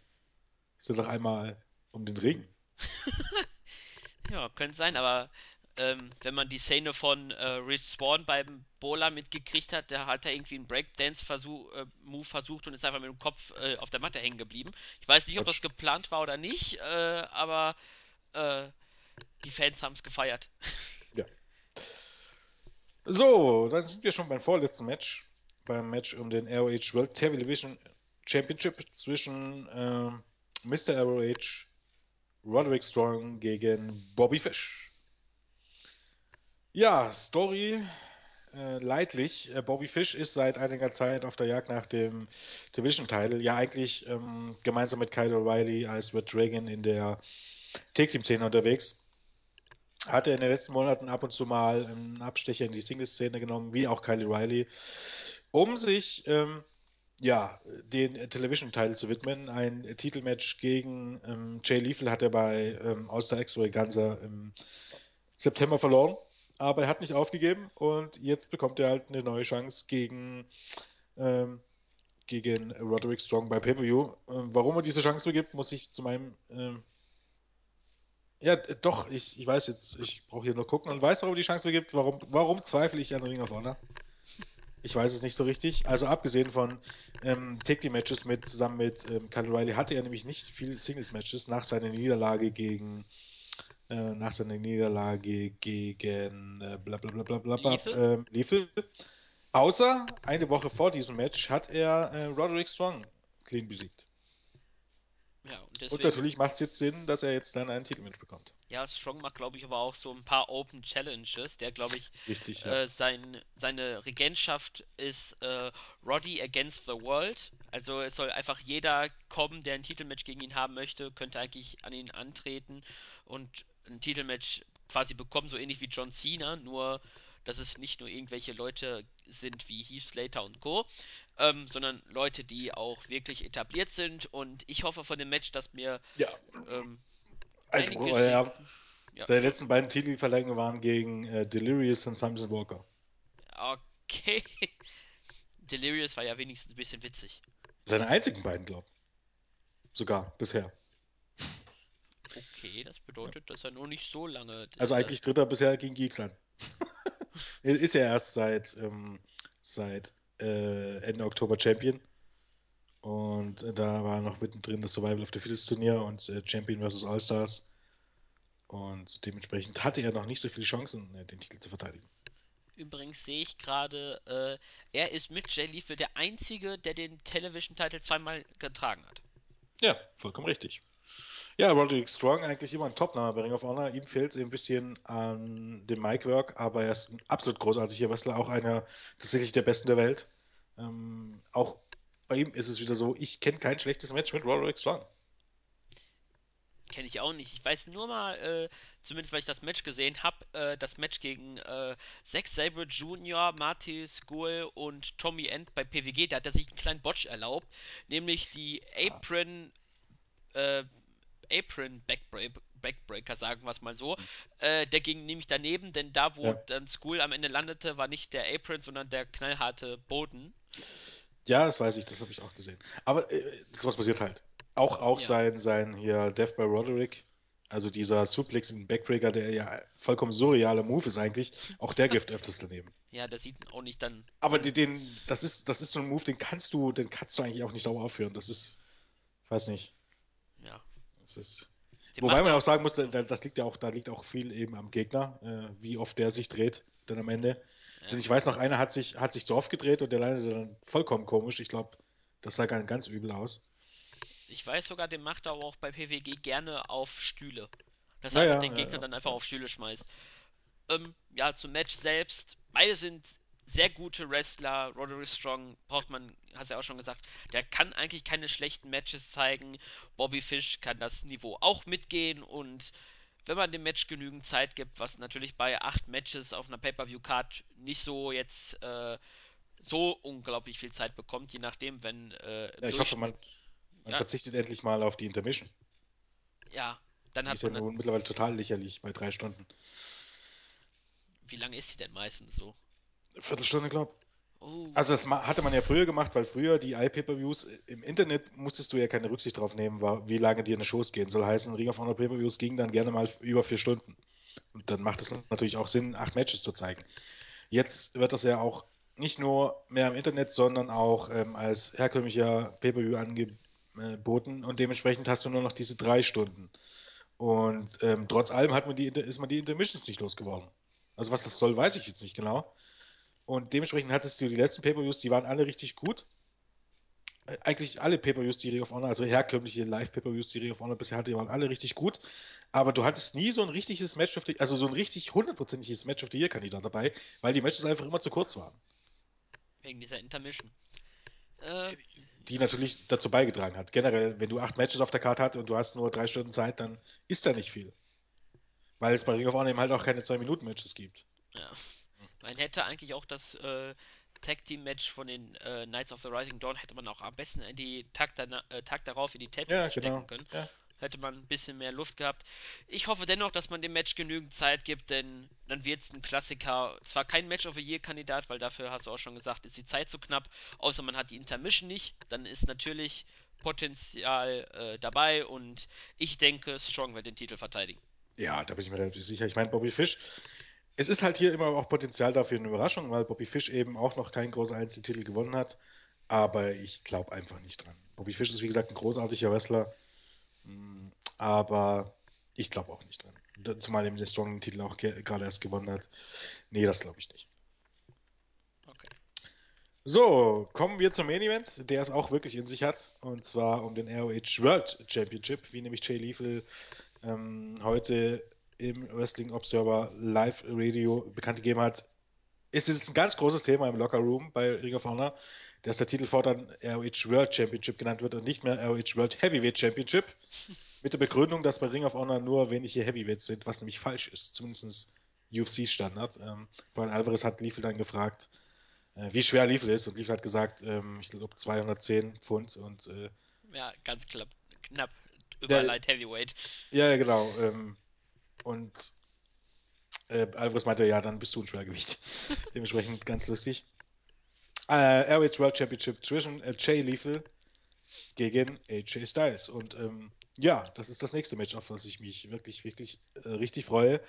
Ist der doch einmal um den Ring. ja, könnte sein, aber ähm, wenn man die Szene von äh, Rich beim Bowler mitgekriegt hat, der hat da irgendwie einen Breakdance-Move äh, versucht und ist einfach mit dem Kopf äh, auf der Matte hängen geblieben. Ich weiß nicht, ob das geplant war oder nicht, äh, aber äh, die Fans haben es gefeiert. Ja. So, dann sind wir schon beim vorletzten Match. Beim Match um den ROH World Television Championship zwischen Mr. ROH Roderick Strong gegen Bobby Fish. Ja, Story äh, leidlich. Äh, Bobby Fish ist seit einiger Zeit auf der Jagd nach dem Division-Title. Ja, eigentlich ähm, gemeinsam mit Kyle O'Reilly als Red Dragon in der Take-Team-Szene unterwegs. Hatte in den letzten Monaten ab und zu mal einen Abstecher in die Singles-Szene genommen, wie auch Kyle O'Reilly, um sich ähm, ja, den Television-Title zu widmen. Ein Titelmatch gegen ähm, Jay Lethal hat er bei ähm, All-Star Extravaganza im September verloren aber er hat nicht aufgegeben und jetzt bekommt er halt eine neue Chance gegen ähm, gegen Roderick Strong bei Pay-Per-View. Ähm, warum er diese Chance begibt, muss ich zu meinem. Ähm, ja, doch, ich, ich weiß jetzt, ich brauche hier nur gucken und weiß, warum er die Chance begibt. Warum, warum zweifle ich an Ring of Honor? Ich weiß es nicht so richtig. Also abgesehen von ähm, Take the Matches mit zusammen mit ähm, Kyle Riley hatte er nämlich nicht viele Singles Matches nach seiner Niederlage gegen äh, nach seiner Niederlage gegen äh, bla bla bla bla bla, bla ähm, Lethal. Außer eine Woche vor diesem Match hat er äh, Roderick Strong clean besiegt. Ja, und Und deswegen. natürlich macht es jetzt Sinn, dass er jetzt dann einen Titelmatch bekommt. Ja, Strong macht, glaube ich, aber auch so ein paar Open Challenges. Der, glaube ich, Richtig, ja. äh, sein, seine Regentschaft ist äh, Roddy Against the World. Also es soll einfach jeder kommen, der ein Titelmatch gegen ihn haben möchte, könnte eigentlich an ihn antreten und ein Titelmatch quasi bekommen, so ähnlich wie John Cena, nur dass es nicht nur irgendwelche Leute sind wie Heath Slater und Co., ähm, sondern Leute, die auch wirklich etabliert sind. Und ich hoffe von dem Match, dass mir Ja, ähm, also, einige äh, ja. Ja, seine letzten beiden Titelverleihungen waren gegen äh, Delirious und Samson Walker. okay. Delirious war ja wenigstens ein bisschen witzig. Seine einzigen beiden, glaube ich. Sogar, bisher. Okay, das bedeutet, dass er nur nicht so lange. Also Äh, eigentlich dritter bisher gegen Geeks an. ist ja erst seit, ähm, seit äh, Ende Oktober Champion. Und äh, da war noch mittendrin das Survival of the Fittest Turnier und äh, Champion vs. All-Stars. Und dementsprechend hatte er noch nicht so viele Chancen, äh, den Titel zu verteidigen. übrigens sehe ich gerade, äh, er ist mit Jay Lethal der Einzige, der den Television-Titel zweimal getragen hat. Ja, vollkommen richtig. Ja, Roderick Strong eigentlich immer ein Topname bei Ring of Honor. Ihm fehlt es ein bisschen an dem Mic-Work, aber er ist ein absolut großartiger Wrestler, auch einer tatsächlich der besten der Welt. Ähm, auch bei ihm ist es wieder so, ich kenne kein schlechtes Match mit Roderick Strong. Kenne ich auch nicht. Ich weiß nur mal, äh, zumindest weil ich das Match gesehen habe, äh, das Match gegen äh, Zack Sabre Jr., Marty Skull und Tommy End bei PWG. Da hat er sich einen kleinen Botch erlaubt, nämlich die Apron äh, Apron Backbreak, Backbreaker, sagen wir es mal so. Äh, der ging nämlich daneben, denn da, wo Ja. dann School am Ende landete, war nicht der Apron, sondern der knallharte Boden. Ja, das weiß ich, das habe ich auch gesehen. Aber äh, sowas passiert halt. Auch, auch Ja. sein, sein hier Death by Roderick, also dieser Suplex in Backbreaker, der ja vollkommen surrealer Move ist eigentlich, auch der gibt öfters daneben. Ja, das sieht auch nicht dann. Aber die, den, das ist, das ist so ein Move, den kannst du, den kannst du eigentlich auch nicht sauber aufführen. Das ist, ich weiß nicht. Ist, wobei man auch sagen muss, da- das liegt ja auch, da liegt auch viel eben am Gegner, äh, wie oft der sich dreht, dann am Ende. Ja. Denn ich weiß noch, einer hat sich, hat sich zu oft gedreht und der landete dann vollkommen komisch. Ich glaube, das sah ganz, ganz übel aus. Ich weiß sogar, den macht er aber auch bei PWG gerne auf Stühle. Dass er Ja, einfach ja, den ja, Gegner dann einfach auf Stühle schmeißt. Ähm, ja, zum Match selbst. Beide sind sehr gute Wrestler. Roderick Strong braucht man, hast du ja auch schon gesagt, der kann eigentlich keine schlechten Matches zeigen. Bobby Fish kann das Niveau auch mitgehen und wenn man dem Match genügend Zeit gibt, was natürlich bei acht Matches auf einer Pay-Per-View-Card nicht so jetzt äh, so unglaublich viel Zeit bekommt, je nachdem, wenn äh, Ja, ich hoffe, man, man ja, verzichtet endlich mal auf die Intermission. ja, dann Die hat ist ja man dann, nun mittlerweile total lächerlich bei drei Stunden. wie lange ist die denn meistens so? Viertelstunde, glaube Oh, Also das hatte man ja früher gemacht, weil früher die iPay-Per-Views äh, im Internet musstest du ja keine Rücksicht drauf nehmen, wie lange dir eine Shows gehen. Soll heißen, Ring of Honor Pay-Per-Views gingen dann gerne mal über vier Stunden. Und dann macht es natürlich auch Sinn, acht Matches zu zeigen. Jetzt wird das ja auch nicht nur mehr im Internet, sondern auch ähm, als herkömmlicher Pay-Per-View angeboten und dementsprechend hast du nur noch diese drei Stunden. Und ähm, trotz allem hat man die, ist man die Intermissions nicht losgeworden. Also was das soll, weiß ich jetzt nicht genau. Und dementsprechend hattest du die letzten Pay-Per-Views, die waren alle richtig gut. Äh, Eigentlich alle Pay-Per-Views, die Ring of Honor, also herkömmliche Live-Pay-Per-Views, die Ring of Honor bisher hatte, die waren alle richtig gut. Aber du hattest nie so ein richtiges Match of the, also so ein richtig hundertprozentiges Match of the Year-Kandidat dabei, weil die Matches einfach immer zu kurz waren. wegen dieser Intermission. Äh, Die natürlich dazu beigetragen hat. Generell, wenn du acht Matches auf der Karte hast und du hast nur drei Stunden Zeit, dann ist da nicht viel. Weil es bei Ring of Honor eben halt auch keine Zwei-Minuten-Matches gibt. ja. Man hätte eigentlich auch das äh, Tag Team Match von den äh, Knights of the Rising Dawn hätte man auch am besten in die Tag, dana- äh, Tag darauf in die Ja, Tapings genau. stecken können. Ja. hätte man ein bisschen mehr Luft gehabt. Ich hoffe dennoch, dass man dem Match genügend Zeit gibt, denn dann wird es ein Klassiker. Zwar kein Match of the Year-Kandidat, weil dafür hast du auch schon gesagt, ist die Zeit zu knapp, außer man hat die Intermission nicht. Dann ist natürlich Potenzial äh, dabei und ich denke, Strong wird den Titel verteidigen. Ja, da bin ich mir relativ sicher. Ich meine, Bobby Fish, es ist halt hier immer auch Potenzial dafür eine Überraschung, weil Bobby Fish eben auch noch keinen großen Einzeltitel gewonnen hat. Aber ich glaube einfach nicht dran. Bobby Fish ist, wie gesagt, ein großartiger Wrestler. Mm, aber ich glaube auch nicht dran. Zumal er den Strong-Titel auch gerade erst gewonnen hat. Nee, das glaube ich nicht. Okay. So, kommen wir zum Main Event, der es auch wirklich in sich hat. Und zwar um den ROH World Championship, wie nämlich Jay Lethal ähm, heute im Wrestling Observer Live Radio bekannt gegeben hat. Ist jetzt ein ganz großes Thema im Locker Room bei Ring of Honor, dass der Titel fortan ROH World Championship genannt wird und nicht mehr ROH World Heavyweight Championship. Mit der Begründung, dass bei Ring of Honor nur wenige Heavyweights sind, was nämlich falsch ist, zumindest UFC-Standard. Ähm, Brian Alvarez hat Liefel dann gefragt, äh, wie schwer Liefel ist und Liefel hat gesagt, ähm, ich glaube 210 Pfund und äh, ja, ganz knapp, knapp über der, Light Heavyweight. Ja, genau. Ähm, und äh, Alvarez meinte, ja, dann bist du ein Schwergewicht. Dementsprechend ganz lustig. Äh, Airways World Championship zwischen äh, Jay Lethal gegen AJ Styles. Und ähm, ja, das ist das nächste Match, auf das ich mich wirklich, wirklich äh, richtig freue,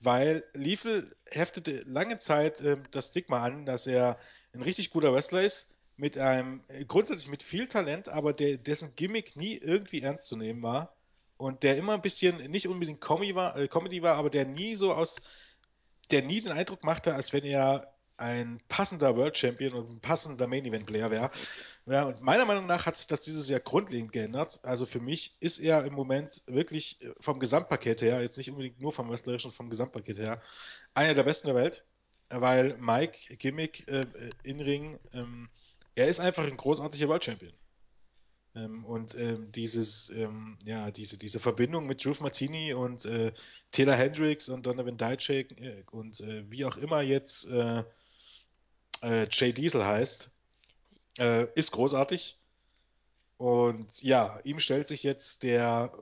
weil Lethal heftete lange Zeit äh, das Stigma an, dass er ein richtig guter Wrestler ist, mit einem, äh, grundsätzlich mit viel Talent, aber der, dessen Gimmick nie irgendwie ernst zu nehmen war und der immer ein bisschen, nicht unbedingt Comedy war, äh, Comedy war aber der nie so aus, der nie den Eindruck machte, als wenn er ein passender World Champion und ein passender Main Event Player wäre. Ja, und meiner Meinung nach hat sich das dieses Jahr grundlegend geändert. Also für mich ist er im Moment wirklich äh, vom Gesamtpaket her, jetzt nicht unbedingt nur vom Wrestlerischen, vom Gesamtpaket her, einer der besten der Welt, weil Mike Gimmick äh, in Ring, ähm, er ist einfach ein großartiger World Champion. Ähm, und ähm, dieses, ähm, ja, diese, diese Verbindung mit Drew Martini und äh, Taylor Hendricks und Donovan Dijak äh, und äh, wie auch immer jetzt äh, äh, Jay Diesel heißt, ist großartig. Und ja, ihm stellt sich jetzt der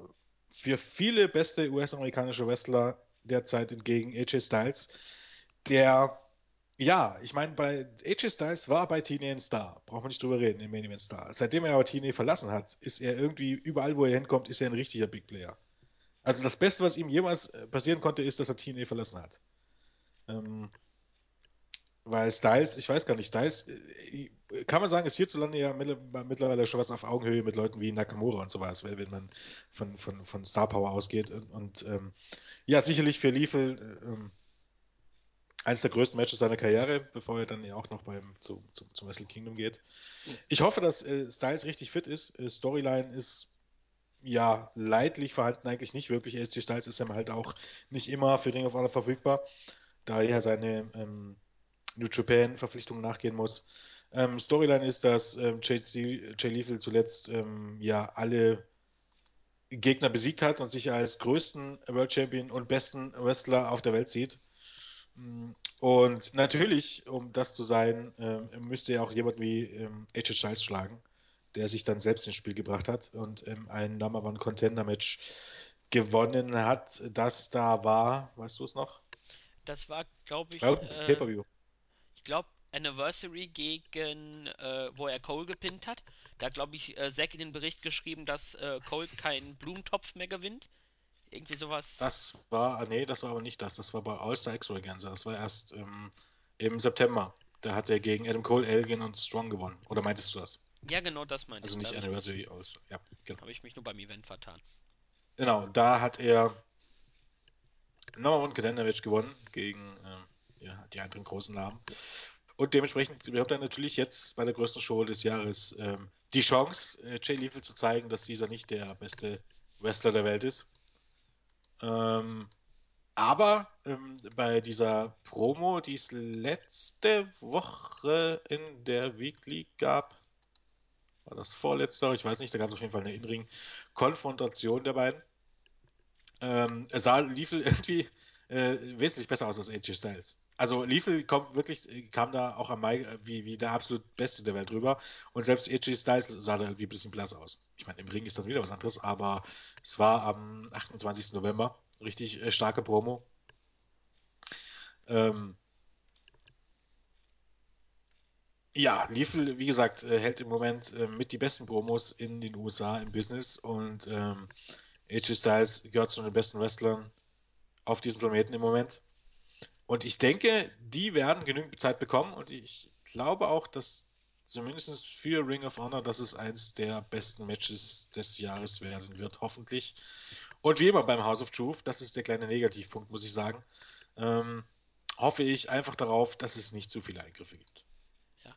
für viele beste US-amerikanische Wrestler derzeit entgegen, AJ Styles, der ja, ich meine, bei AJ Styles war bei TNA ein Star. Braucht man nicht drüber reden, im Main Event Star. Seitdem er aber TNA verlassen hat, ist er irgendwie, überall wo er hinkommt, ist er ein richtiger Big Player. Also das Beste, was ihm jemals äh, passieren konnte, ist, dass er TNA verlassen hat. Ähm, weil Styles, ich weiß gar nicht, Styles, äh, kann man sagen, ist hierzulande ja mittlerweile schon was auf Augenhöhe mit Leuten wie Nakamura und sowas, wenn man von, von, von Star Power ausgeht. Und, und ähm, ja, sicherlich für Liefel ähm, eines der größten Matches seiner Karriere, bevor er dann ja auch noch beim, zu, zu, zum Wrestle Kingdom geht. Ich hoffe, dass äh, Styles richtig fit ist. Äh, Storyline ist ja leidlich vorhanden, eigentlich nicht wirklich. AJ Styles ist ja halt auch nicht immer für Ring of Honor verfügbar, da er seine ähm, New Japan-Verpflichtungen nachgehen muss. Ähm, Storyline ist, dass ähm, Jay, Jay Lethal zuletzt ähm, ja alle Gegner besiegt hat und sich als größten World Champion und besten Wrestler auf der Welt sieht. Und natürlich, um das zu sein, äh, müsste ja auch jemand wie ähm, AJ Styles schlagen, der sich dann selbst ins Spiel gebracht hat und ähm, ein Number One Contender Match gewonnen hat. Das da war, weißt du es noch? Das war, glaube ich, ja, äh, Pay-per-View. Ich glaube Anniversary gegen, äh, wo er Cole gepinnt hat. Da hat, glaube ich, äh, Zack in den Bericht geschrieben, dass äh, Cole keinen Blumentopf mehr gewinnt. Irgendwie sowas. Das war, nee, das war aber nicht das. Das war bei All-Star Extravaganza. Das war erst ähm, im September. Da hat er gegen Adam Cole, Elgin und Strong gewonnen. Oder meintest du das? Ja, genau das meinte also ich. Also nicht Anniversary, All-Star. Ja, genau. Habe ich mich nur beim Event vertan. Genau, da hat er Nummer One Contender Match gewonnen gegen äh, ja, die anderen großen Namen. Und dementsprechend bekommt er natürlich jetzt bei der größten Show des Jahres ähm, die Chance, äh, Jay Lethal zu zeigen, dass dieser nicht der beste Wrestler der Welt ist. Ähm, aber ähm, bei dieser Promo, die es letzte Woche in der Weekly gab, war das vorletzte, ich weiß nicht, da gab es auf jeden Fall eine Inring-Konfrontation der beiden. Ähm, es sah, lief irgendwie äh, wesentlich besser aus als AJ Styles. Also Lethal kommt wirklich, äh, kam da auch am Mai äh, wie, wie der absolut Beste der Welt rüber. Und selbst AJ Styles sah da irgendwie ein bisschen blass aus. Ich meine, im Ring ist dann wieder was anderes, aber es war am 28. November. Richtig äh, starke Promo. Ähm, ja, Lethal, wie gesagt, hält im Moment mit die besten Promos in den USA im Business und ähm, AJ Styles gehört zu den besten Wrestlern auf diesem Planeten im Moment. Und ich denke, die werden genügend Zeit bekommen und ich glaube auch, dass zumindest für Ring of Honor, dass es eins der besten Matches des Jahres werden wird, hoffentlich. Und wie immer beim House of Truth, das ist der kleine Negativpunkt, muss ich sagen, ähm, hoffe ich einfach darauf, dass es nicht zu viele Eingriffe gibt. Ja.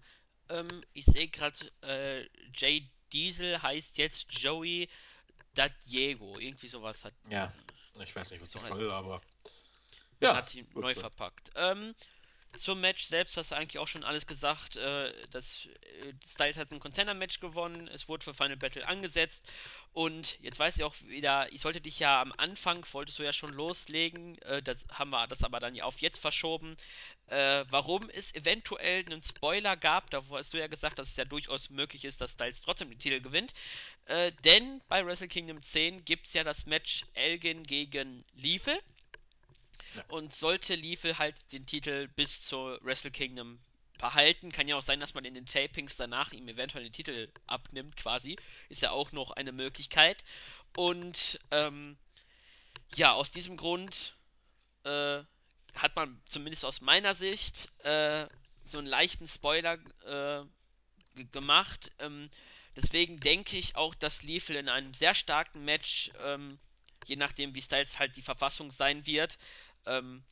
Ähm, ich sehe gerade, äh, Jay Diesel heißt jetzt Joey Diego. Irgendwie sowas hat Ja, ich weiß nicht, was das heißt. soll, aber ja, hat ihn neu so. verpackt. Ähm, zum Match selbst hast du eigentlich auch schon alles gesagt. Äh, das äh, Styles hat ein Contender-Match gewonnen. Es wurde für Final Battle angesetzt. Und jetzt weiß ich auch wieder, ich sollte dich ja am Anfang, wolltest du ja schon loslegen. Äh, das haben wir das aber dann ja auf jetzt verschoben. Warum es eventuell einen Spoiler gab, da hast du ja gesagt, dass es ja durchaus möglich ist, dass Styles trotzdem den Titel gewinnt. Denn bei Wrestle Kingdom 10 gibt es ja das Match Elgin gegen Liefel. Und sollte Liefel halt den Titel bis zur Wrestle Kingdom behalten, kann ja auch sein, dass man in den Tapings danach ihm eventuell den Titel abnimmt, quasi. Ist ja auch noch eine Möglichkeit. Und ähm, ja, aus diesem Grund äh, hat man zumindest aus meiner Sicht äh, so einen leichten Spoiler äh, gemacht. Ähm, deswegen denke ich auch, dass Liefel in einem sehr starken Match, ähm, je nachdem wie Styles halt die Verfassung sein wird, ähm,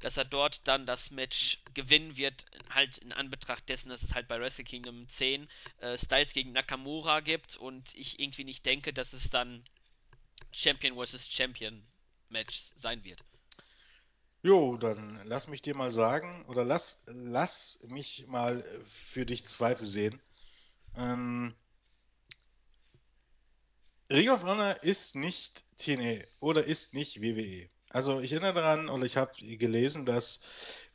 dass er dort dann das Match gewinnen wird, halt in Anbetracht dessen, dass es halt bei Wrestle Kingdom 10 äh, Styles gegen Nakamura gibt und ich irgendwie nicht denke, dass es dann Champion vs. Champion Match sein wird. Jo, dann lass mich dir mal sagen, oder lass, lass mich mal äh, für dich Zweifel sehen. Ähm, Ring of Honor ist nicht TNA oder ist nicht WWE. Also ich erinnere daran, oder ich habe gelesen, dass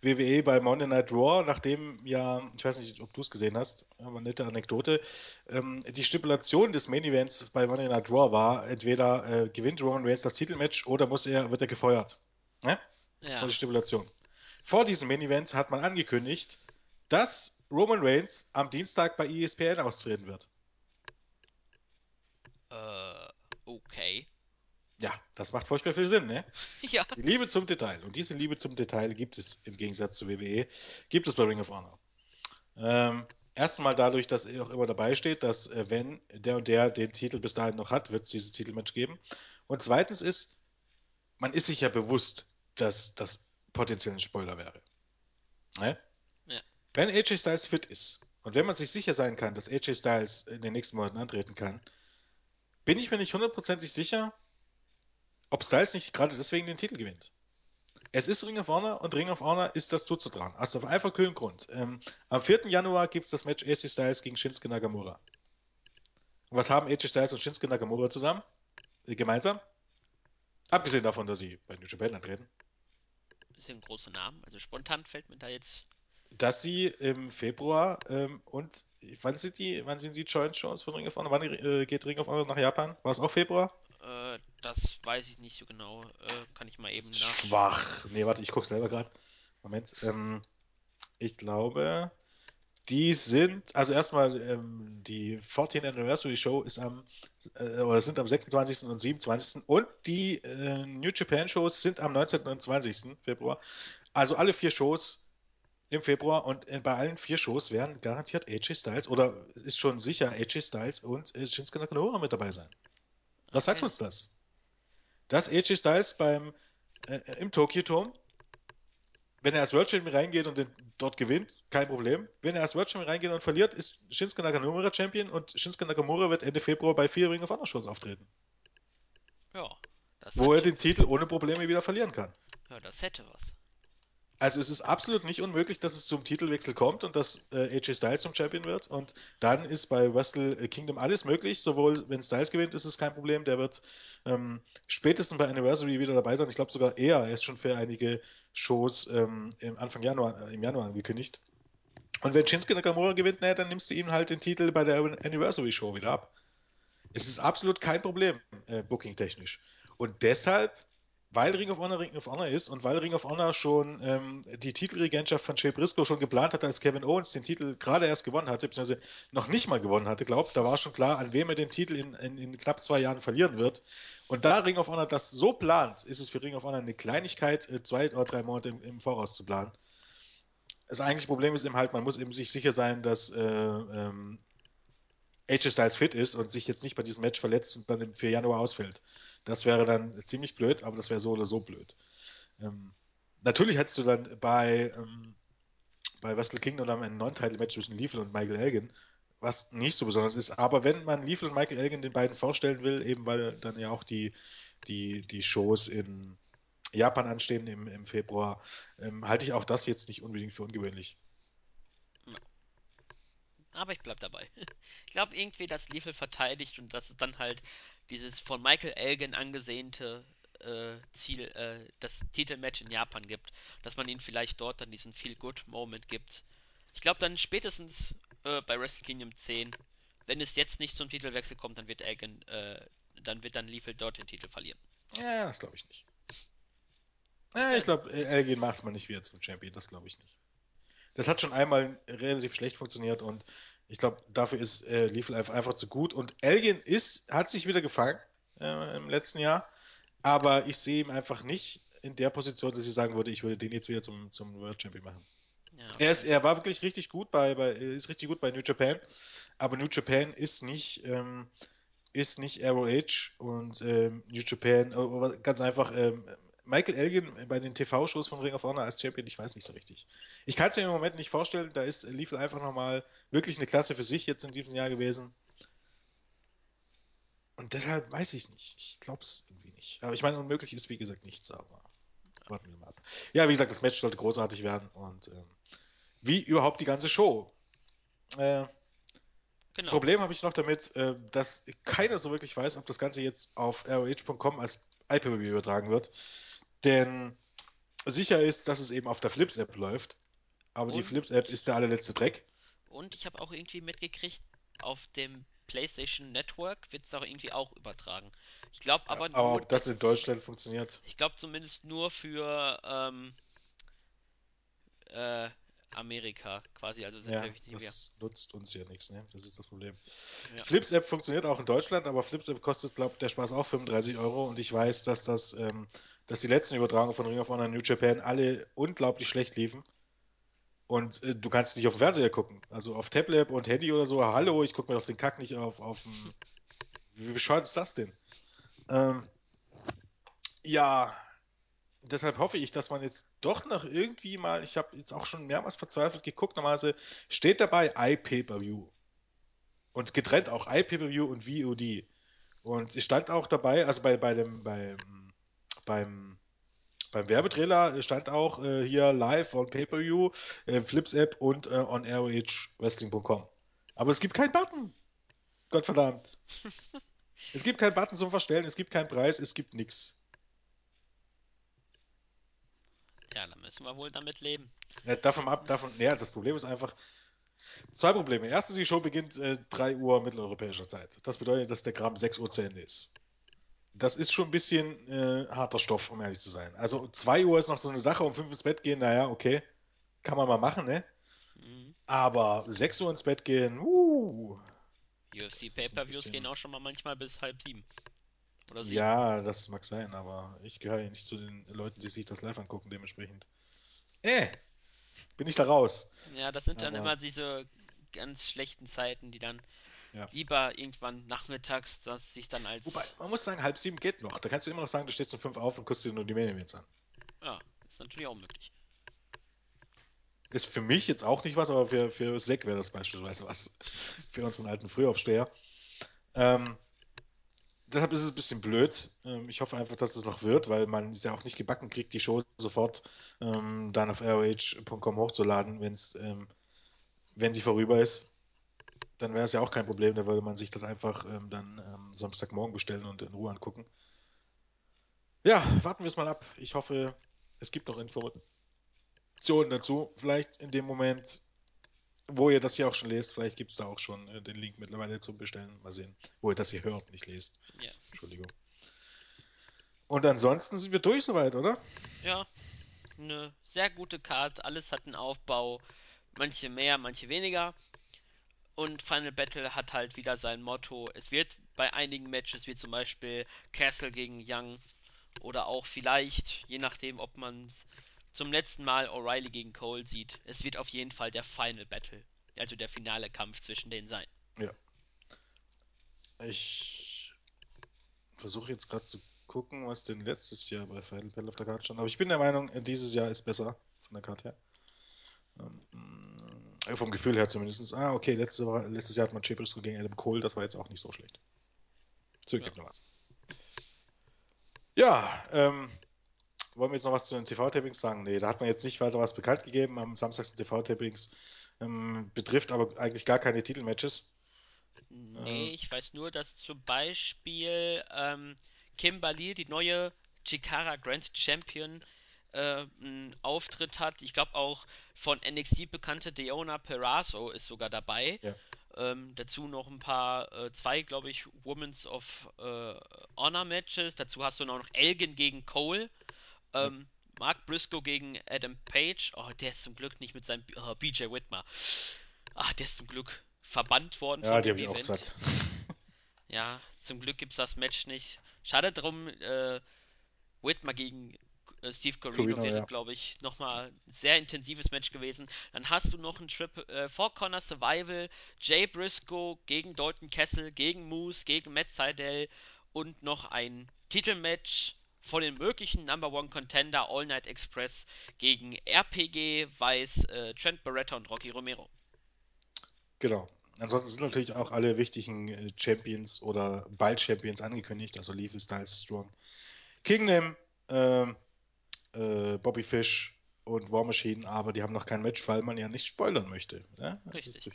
WWE bei Monday Night Raw, nachdem ja, ich weiß nicht, ob du es gesehen hast, aber eine nette Anekdote, ähm, die Stipulation des Main Events bei Monday Night Raw war, entweder äh, gewinnt Roman Reigns das Titelmatch oder muss er, wird er gefeuert. Ne? Das war die Ja, Stipulation. Vor diesem Main Event hat man angekündigt, dass Roman Reigns am Dienstag bei ESPN austreten wird. äh, okay. Ja, das macht furchtbar viel Sinn, ne? ja, Die Liebe zum Detail. Und diese Liebe zum Detail gibt es im Gegensatz zu WWE, gibt es bei Ring of Honor. Ähm, Erstmal dadurch, dass er auch immer dabei steht, dass äh, wenn der und der den Titel bis dahin noch hat, wird es dieses Titelmatch geben. Und zweitens ist, man ist sich ja bewusst, dass das potenziell ein Spoiler wäre. Ne? ja, Wenn AJ Styles fit ist und wenn man sich sicher sein kann, dass AJ Styles in den nächsten Monaten antreten kann, bin ich mir nicht hundertprozentig sicher, ob Styles nicht gerade deswegen den Titel gewinnt. Es ist Ring of Honor und Ring of Honor ist das zuzutrauen. Aus dem einfach kühlen Grund. Ähm, am 4. Januar gibt es das Match AJ Styles gegen Shinsuke Nakamura. Und was haben AJ Styles und Shinsuke Nakamura zusammen? Äh, gemeinsam? Abgesehen davon, dass sie bei New Japan antreten. das sind große Namen. Also spontan fällt mir da jetzt. Dass sie im Februar ähm, und wann sind die, wann sind die Joint Shows von Ring of Honor? Wann äh, geht Ring of Honor nach Japan? War es auch Februar? Das weiß ich nicht so genau. Äh, kann ich mal eben nachschauen. schwach. Nee, warte, ich gucke selber gerade. Moment. Ähm, ich glaube, Die sind, also erstmal, ähm, die 14th Anniversary Show ist am, äh, oder sind am 26. und 27. und die äh, New Japan Shows sind am 19. und 20. Februar. Also alle vier Shows im Februar und äh, bei allen vier Shows werden garantiert AJ Styles oder ist schon sicher AJ Styles und äh, Shinsuke Nakamura mit dabei sein. Was sagt Okay. uns das? Dass AJ Styles beim, äh, im Tokyo Dome wenn er als World Champion reingeht und den dort gewinnt, kein Problem. Wenn er als World Champion reingeht und verliert, ist Shinsuke Nakamura Champion und Shinsuke Nakamura wird Ende Februar bei vier Ring of Honor Shows auftreten, Ja, das wo er den. Titel ohne Probleme wieder verlieren kann. Ja, das hätte was. Also es ist absolut nicht unmöglich, dass es zum Titelwechsel kommt und dass äh, AJ Styles zum Champion wird. Und dann ist bei Wrestle Kingdom alles möglich. Sowohl wenn Styles gewinnt, ist es kein Problem. Der wird ähm, spätestens bei Anniversary wieder dabei sein. Ich glaube sogar eher. Er ist schon für einige Shows ähm, im Anfang Januar, äh, im Januar angekündigt. Und wenn Shinsuke Nakamura gewinnt, naja, dann nimmst du ihm halt den Titel bei der Anniversary Show wieder ab. Es ist absolut kein Problem, äh, booking-technisch. Und deshalb weil Ring of Honor Ring of Honor ist und weil Ring of Honor schon ähm, die Titelregentschaft von Jay Briscoe schon geplant hatte, als Kevin Owens den Titel gerade erst gewonnen hatte, beziehungsweise noch nicht mal gewonnen hatte, glaubt, da war schon klar, an wem er den Titel in, in, in, knapp zwei Jahren verlieren wird. Und da Ring of Honor das so plant, ist es für Ring of Honor eine Kleinigkeit, äh, zwei oder drei Monate im, im Voraus zu planen. Das eigentliche Problem ist eben halt, man muss eben sich sicher sein, dass äh, ähm, AJ Styles fit ist und sich jetzt nicht bei diesem Match verletzt und dann für Januar ausfällt. Das wäre dann ziemlich blöd, aber das wäre so oder so blöd. Ähm, natürlich hättest du dann bei, ähm, bei Wrestle Kingdom dann ein Non-Title-Match zwischen Lethal und Michael Elgin, was nicht so besonders ist. Aber wenn man Lethal und Michael Elgin den beiden vorstellen will, eben weil dann ja auch die, die, die Shows in Japan anstehen im, im Februar, ähm, halte ich auch das jetzt nicht unbedingt für ungewöhnlich. Aber ich bleib dabei. Ich glaube irgendwie, dass Lethal verteidigt und dass es dann halt dieses von Michael Elgin angesehnte äh, Ziel, äh, das Titelmatch in Japan gibt. Dass man ihnen vielleicht dort dann diesen Feel-Good-Moment gibt. Ich glaube dann spätestens äh, bei Wrestle Kingdom 10, wenn es jetzt nicht zum Titelwechsel kommt, dann wird Elgin, äh, dann wird dann Lethal dort den Titel verlieren. Ja, das glaube ich nicht. Ja, ich glaube, Elgin macht man nicht wieder zum Champion, das glaube ich nicht. Das hat schon einmal relativ schlecht funktioniert und ich glaube, dafür ist äh, Liefel einfach, einfach zu gut. Und Elgin ist, hat sich wieder gefangen äh, im letzten Jahr, aber ich sehe ihn einfach nicht in der Position, dass ich sagen würde, ich würde den jetzt wieder zum, zum World Champion machen. Ja, okay. er, ist, er war wirklich richtig gut bei, bei, ist richtig gut bei New Japan, aber New Japan ist nicht, ähm, ist nicht ROH und ähm, New Japan, äh, ganz einfach, ähm, Michael Elgin bei den TV-Shows von Ring of Honor als Champion, ich weiß nicht so richtig. Ich kann es mir im Moment nicht vorstellen, da ist Lethal einfach nochmal wirklich eine Klasse für sich jetzt in diesem Jahr gewesen. Und deshalb weiß ich es nicht. Ich glaube es irgendwie nicht. Aber ich meine, unmöglich ist wie gesagt nichts, aber warten wir mal ab. Ja, wie gesagt, das Match sollte großartig werden und ähm, wie überhaupt die ganze Show. Äh, genau. Problem habe ich noch damit, äh, dass keiner so wirklich weiß, ob das Ganze jetzt auf ROH.com als iPay-Per-View übertragen wird. Denn sicher ist, dass es eben auf der Flips-App läuft. Aber und, die Flips-App ist der allerletzte Dreck. Und ich habe auch irgendwie mitgekriegt, auf dem PlayStation Network wird es auch irgendwie auch übertragen. Ich glaube aber ja, nur. Aber ob das in Deutschland funktioniert? Ich glaube zumindest nur für ähm, äh, Amerika quasi. Also sind ja, nicht das mehr. nutzt uns ja nichts, ne? Das ist das Problem. Ja. Flips App funktioniert auch in Deutschland, aber Flips App kostet, glaube der Spaß auch 35 Euro und ich weiß, dass das, ähm, dass die letzten Übertragungen von Ring of Honor New Japan alle unglaublich schlecht liefen. Und äh, du kannst nicht auf dem Fernseher gucken. Also auf Tablet und Handy oder so. Hallo, ich gucke mir doch den Kack nicht auf, auf. Wie bescheuert ist das denn? Ähm, ja, deshalb hoffe ich, dass man jetzt doch noch irgendwie mal, ich habe jetzt auch schon mehrmals verzweifelt geguckt, normalerweise steht dabei iPay-Per-View. Und getrennt auch iPay-Per-View und VOD. Und es stand auch dabei, also bei, bei dem, beim, beim, beim Werbetrailer stand auch äh, hier live on Pay-Per-View, äh, Flips App und äh, on ROHWrestling.com. Aber es gibt keinen Button. Gottverdammt. es gibt keinen Button zum Verstellen, es gibt keinen Preis, es gibt nichts. Ja, dann müssen wir wohl damit leben. Ja, davon ab, davon, ja, das Problem ist einfach, zwei Probleme. Erstens, die Show beginnt äh, 3 Uhr mitteleuropäischer Zeit. Das bedeutet, dass der Graben 6 Uhr zu Ende ist. Das ist schon ein bisschen äh, harter Stoff, um ehrlich zu sein. Also 2 Uhr ist noch so eine Sache, um 5 ins Bett gehen, naja, okay. Kann man mal machen, ne? Mhm. Aber 6 Uhr ins Bett gehen, uh. UFC Pay-Per-Views gehen auch schon mal manchmal bis halb sieben. Oder sieben. Ja, das mag sein, aber ich gehöre ja nicht zu den Leuten, die sich das live angucken, dementsprechend. Äh, bin ich da raus. Ja, das sind aber... dann immer diese ganz schlechten Zeiten, die dann ja. lieber irgendwann nachmittags, dass sich dann als. Wobei, man muss sagen, halb sieben geht noch. Da kannst du immer noch sagen, du stehst um fünf auf und guckst dir nur die Main an. Ja, ist natürlich auch möglich. Ist für mich jetzt auch nicht was, aber für, für Zack wäre das beispielsweise was. für unseren alten Frühaufsteher. Ähm, deshalb ist es ein bisschen blöd. Ähm, ich hoffe einfach, dass es noch wird, weil man es ja auch nicht gebacken kriegt, die Show sofort ähm, dann auf ROH.com hochzuladen, wenn's, ähm, wenn sie vorüber ist. Dann wäre es ja auch kein Problem, da würde man sich das einfach ähm, dann ähm, Samstagmorgen bestellen und in Ruhe angucken. Ja, warten wir es mal ab. Ich hoffe, es gibt noch Informationen dazu. Vielleicht in dem Moment, wo ihr das hier auch schon lest, vielleicht gibt es da auch schon äh, den Link mittlerweile zum Bestellen. Mal sehen, wo ihr das hier hört, nicht lest. Ja. Entschuldigung. Und ansonsten sind wir durch soweit, oder? Ja, eine sehr gute Card. Alles hat einen Aufbau. Manche mehr, manche weniger. Und Final Battle hat halt wieder sein Motto. Es wird bei einigen Matches, wie zum Beispiel Castle gegen Young, oder auch vielleicht, je nachdem, ob man es zum letzten Mal O'Reilly gegen Cole sieht, es wird auf jeden Fall der Final Battle, also der finale Kampf zwischen denen sein. Ja. Ich versuche jetzt gerade zu gucken, was denn letztes Jahr bei Final Battle auf der Karte stand. Aber ich bin der Meinung, dieses Jahr ist besser von der Karte her. Ähm, vom Gefühl her zumindest. Ah, okay, letzte, letztes Jahr hat man Jay Briscoe gegen Adam Cole, das war jetzt auch nicht so schlecht. Zugegebenermaßen. Ja, ja ähm, wollen wir jetzt noch was zu den TV-Tapings sagen? Nee, da hat man jetzt nicht weiter was bekannt gegeben. Am Samstag sind TV-Tapings ähm, betrifft aber eigentlich gar keine Titelmatches. Nee, äh, ich weiß nur, dass zum Beispiel ähm, Kimberly, die neue Chikara Grand Champion, äh, einen Auftritt hat. Ich glaube auch von NXT bekannte Deona Perazo ist sogar dabei. Ja. Ähm, dazu noch ein paar, äh, zwei, glaube ich, Women's of äh, Honor Matches. Dazu hast du noch Elgin gegen Cole. Ähm, Mark Briscoe gegen Adam Page. Oh, der ist zum Glück nicht mit seinem oh, BJ Whitmer. Ach, der ist zum Glück verbannt worden ja, von dem Event. Auch satt. ja, zum Glück gibt es das Match nicht. Schade drum, äh, Whitmer gegen äh, Steve Corino, Corino wäre, ja. glaube ich, nochmal ein sehr intensives Match gewesen. Dann hast du noch ein Trip, äh, Four Corner Survival, Jay Briscoe gegen Dalton Kessel, gegen Moose, gegen Matt Seidel und noch ein Titelmatch von den möglichen Number One Contender All Night Express gegen RPG, Weiß, äh, Trent Beretta und Rocky Romero. Genau. Ansonsten sind natürlich auch alle wichtigen äh, Champions oder bald Champions angekündigt, also Leave Styles Strong. Kingdom, äh, äh, Bobby Fish und War Machine, aber die haben noch kein Match, weil man ja nicht spoilern möchte. Ne? Richtig.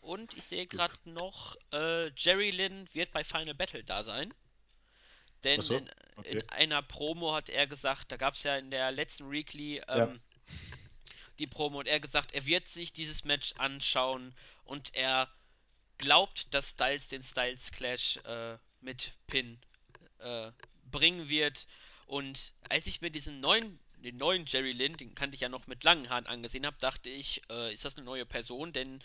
Und ich sehe gerade noch, äh, Jerry Lynn wird bei Final Battle da sein. Denn so, okay. in, in, einer Promo hat er gesagt, da gab es ja in der letzten Weekly ähm, ja. die Promo und er gesagt, er wird sich dieses Match anschauen und er glaubt, dass Styles den Styles Clash äh, mit Pin äh, bringen wird. Und als ich mir diesen neuen, den neuen Jerry Lynn, den kannte ich ja noch mit langen Haaren angesehen habe, dachte ich, äh, ist das eine neue Person? Denn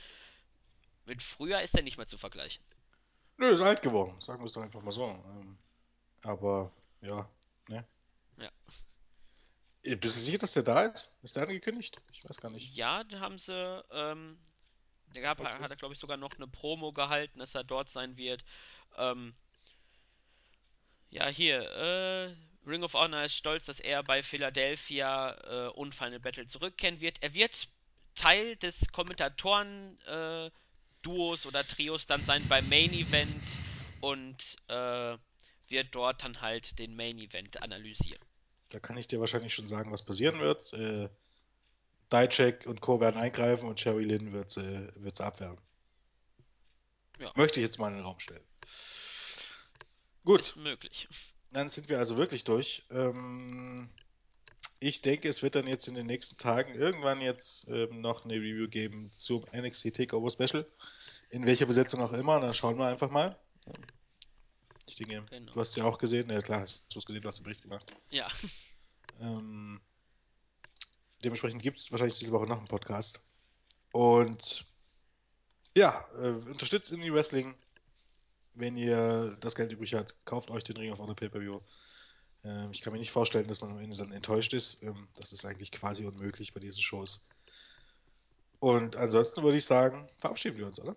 mit früher ist er nicht mehr zu vergleichen. Nö, ist alt geworden, sagen wir es doch einfach mal so. Ähm, aber ja, ne? Ja. Bist du sicher, dass der da ist? Ist der angekündigt? Ich weiß gar nicht. Ja, da haben sie, ähm, der gab, okay. hat er, glaube ich, sogar noch eine Promo gehalten, dass er dort sein wird. Ähm, ja, hier, äh, Ring of Honor ist stolz, dass er bei Philadelphia äh, und Final Battle zurückkehren wird. Er wird Teil des Kommentatoren-Duos äh, oder Trios dann sein beim Main Event und äh, wird dort dann halt den Main Event analysieren. Da kann ich dir wahrscheinlich schon sagen, was passieren wird. Äh, Dijak und Co. werden eingreifen und Cherry Lynn wird sie äh, abwehren. Ja. Möchte ich jetzt mal in den Raum stellen. Gut. Ist möglich. Dann sind wir also wirklich durch. Ähm, ich denke, es wird dann jetzt in den nächsten Tagen irgendwann jetzt ähm, noch eine Review geben zum NXT Takeover Special. In welcher Besetzung auch immer. Dann schauen wir einfach mal. Ich denke, genau. du hast ja auch gesehen. Ja, klar, hast du es gesehen, du hast den Bericht gemacht. Ja. Ähm, dementsprechend gibt es wahrscheinlich diese Woche noch einen Podcast. Und ja, äh, unterstützt Indie Wrestling. Wenn ihr das Geld übrig habt, kauft euch den Ring of Honor Pay-Per-View. Ähm, ich kann mir nicht vorstellen, dass man am Ende dann enttäuscht ist. Ähm, das ist eigentlich quasi unmöglich bei diesen Shows. Und ansonsten würde ich sagen, verabschieden wir uns, oder?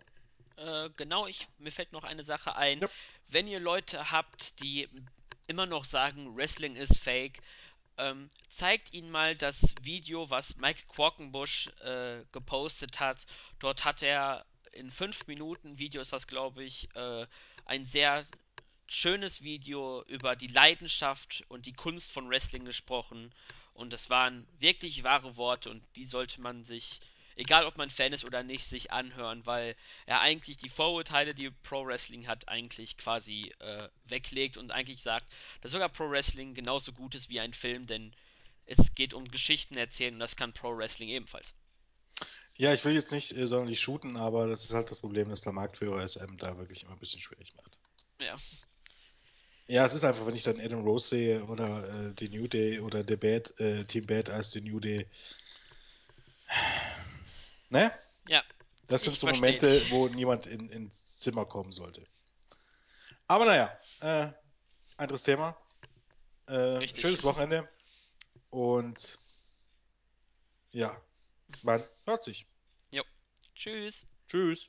Äh, genau, ich, mir fällt noch eine Sache ein. Ja. Wenn ihr Leute habt, die immer noch sagen, Wrestling ist fake, ähm, zeigt ihnen mal das Video, was Mike Qualkenbush äh, gepostet hat. Dort hat er in 5 Minuten Video ist das, glaube ich, äh, ein sehr schönes Video über die Leidenschaft und die Kunst von Wrestling gesprochen. Und das waren wirklich wahre Worte und die sollte man sich, egal ob man Fan ist oder nicht, sich anhören, weil er eigentlich die Vorurteile, die Pro Wrestling hat, eigentlich quasi äh, weglegt und eigentlich sagt, dass sogar Pro Wrestling genauso gut ist wie ein Film, denn es geht um Geschichten erzählen und das kann Pro Wrestling ebenfalls. Ja, ich will jetzt nicht äh, sonderlich shooten, aber das ist halt das Problem, dass der Marktführer SM da wirklich immer ein bisschen schwierig macht. Ja. Ja, es ist einfach, wenn ich dann Adam Rose sehe oder äh, die New Day oder der Bad, äh, Team Bad als die New Day. Ne? Ja. Das sind so Momente, dich. wo niemand in, ins Zimmer kommen sollte. Aber naja, äh, anderes Thema. Äh, schönes Wochenende. Und ja, man hört sich. Jo. Tschüss. Tschüss.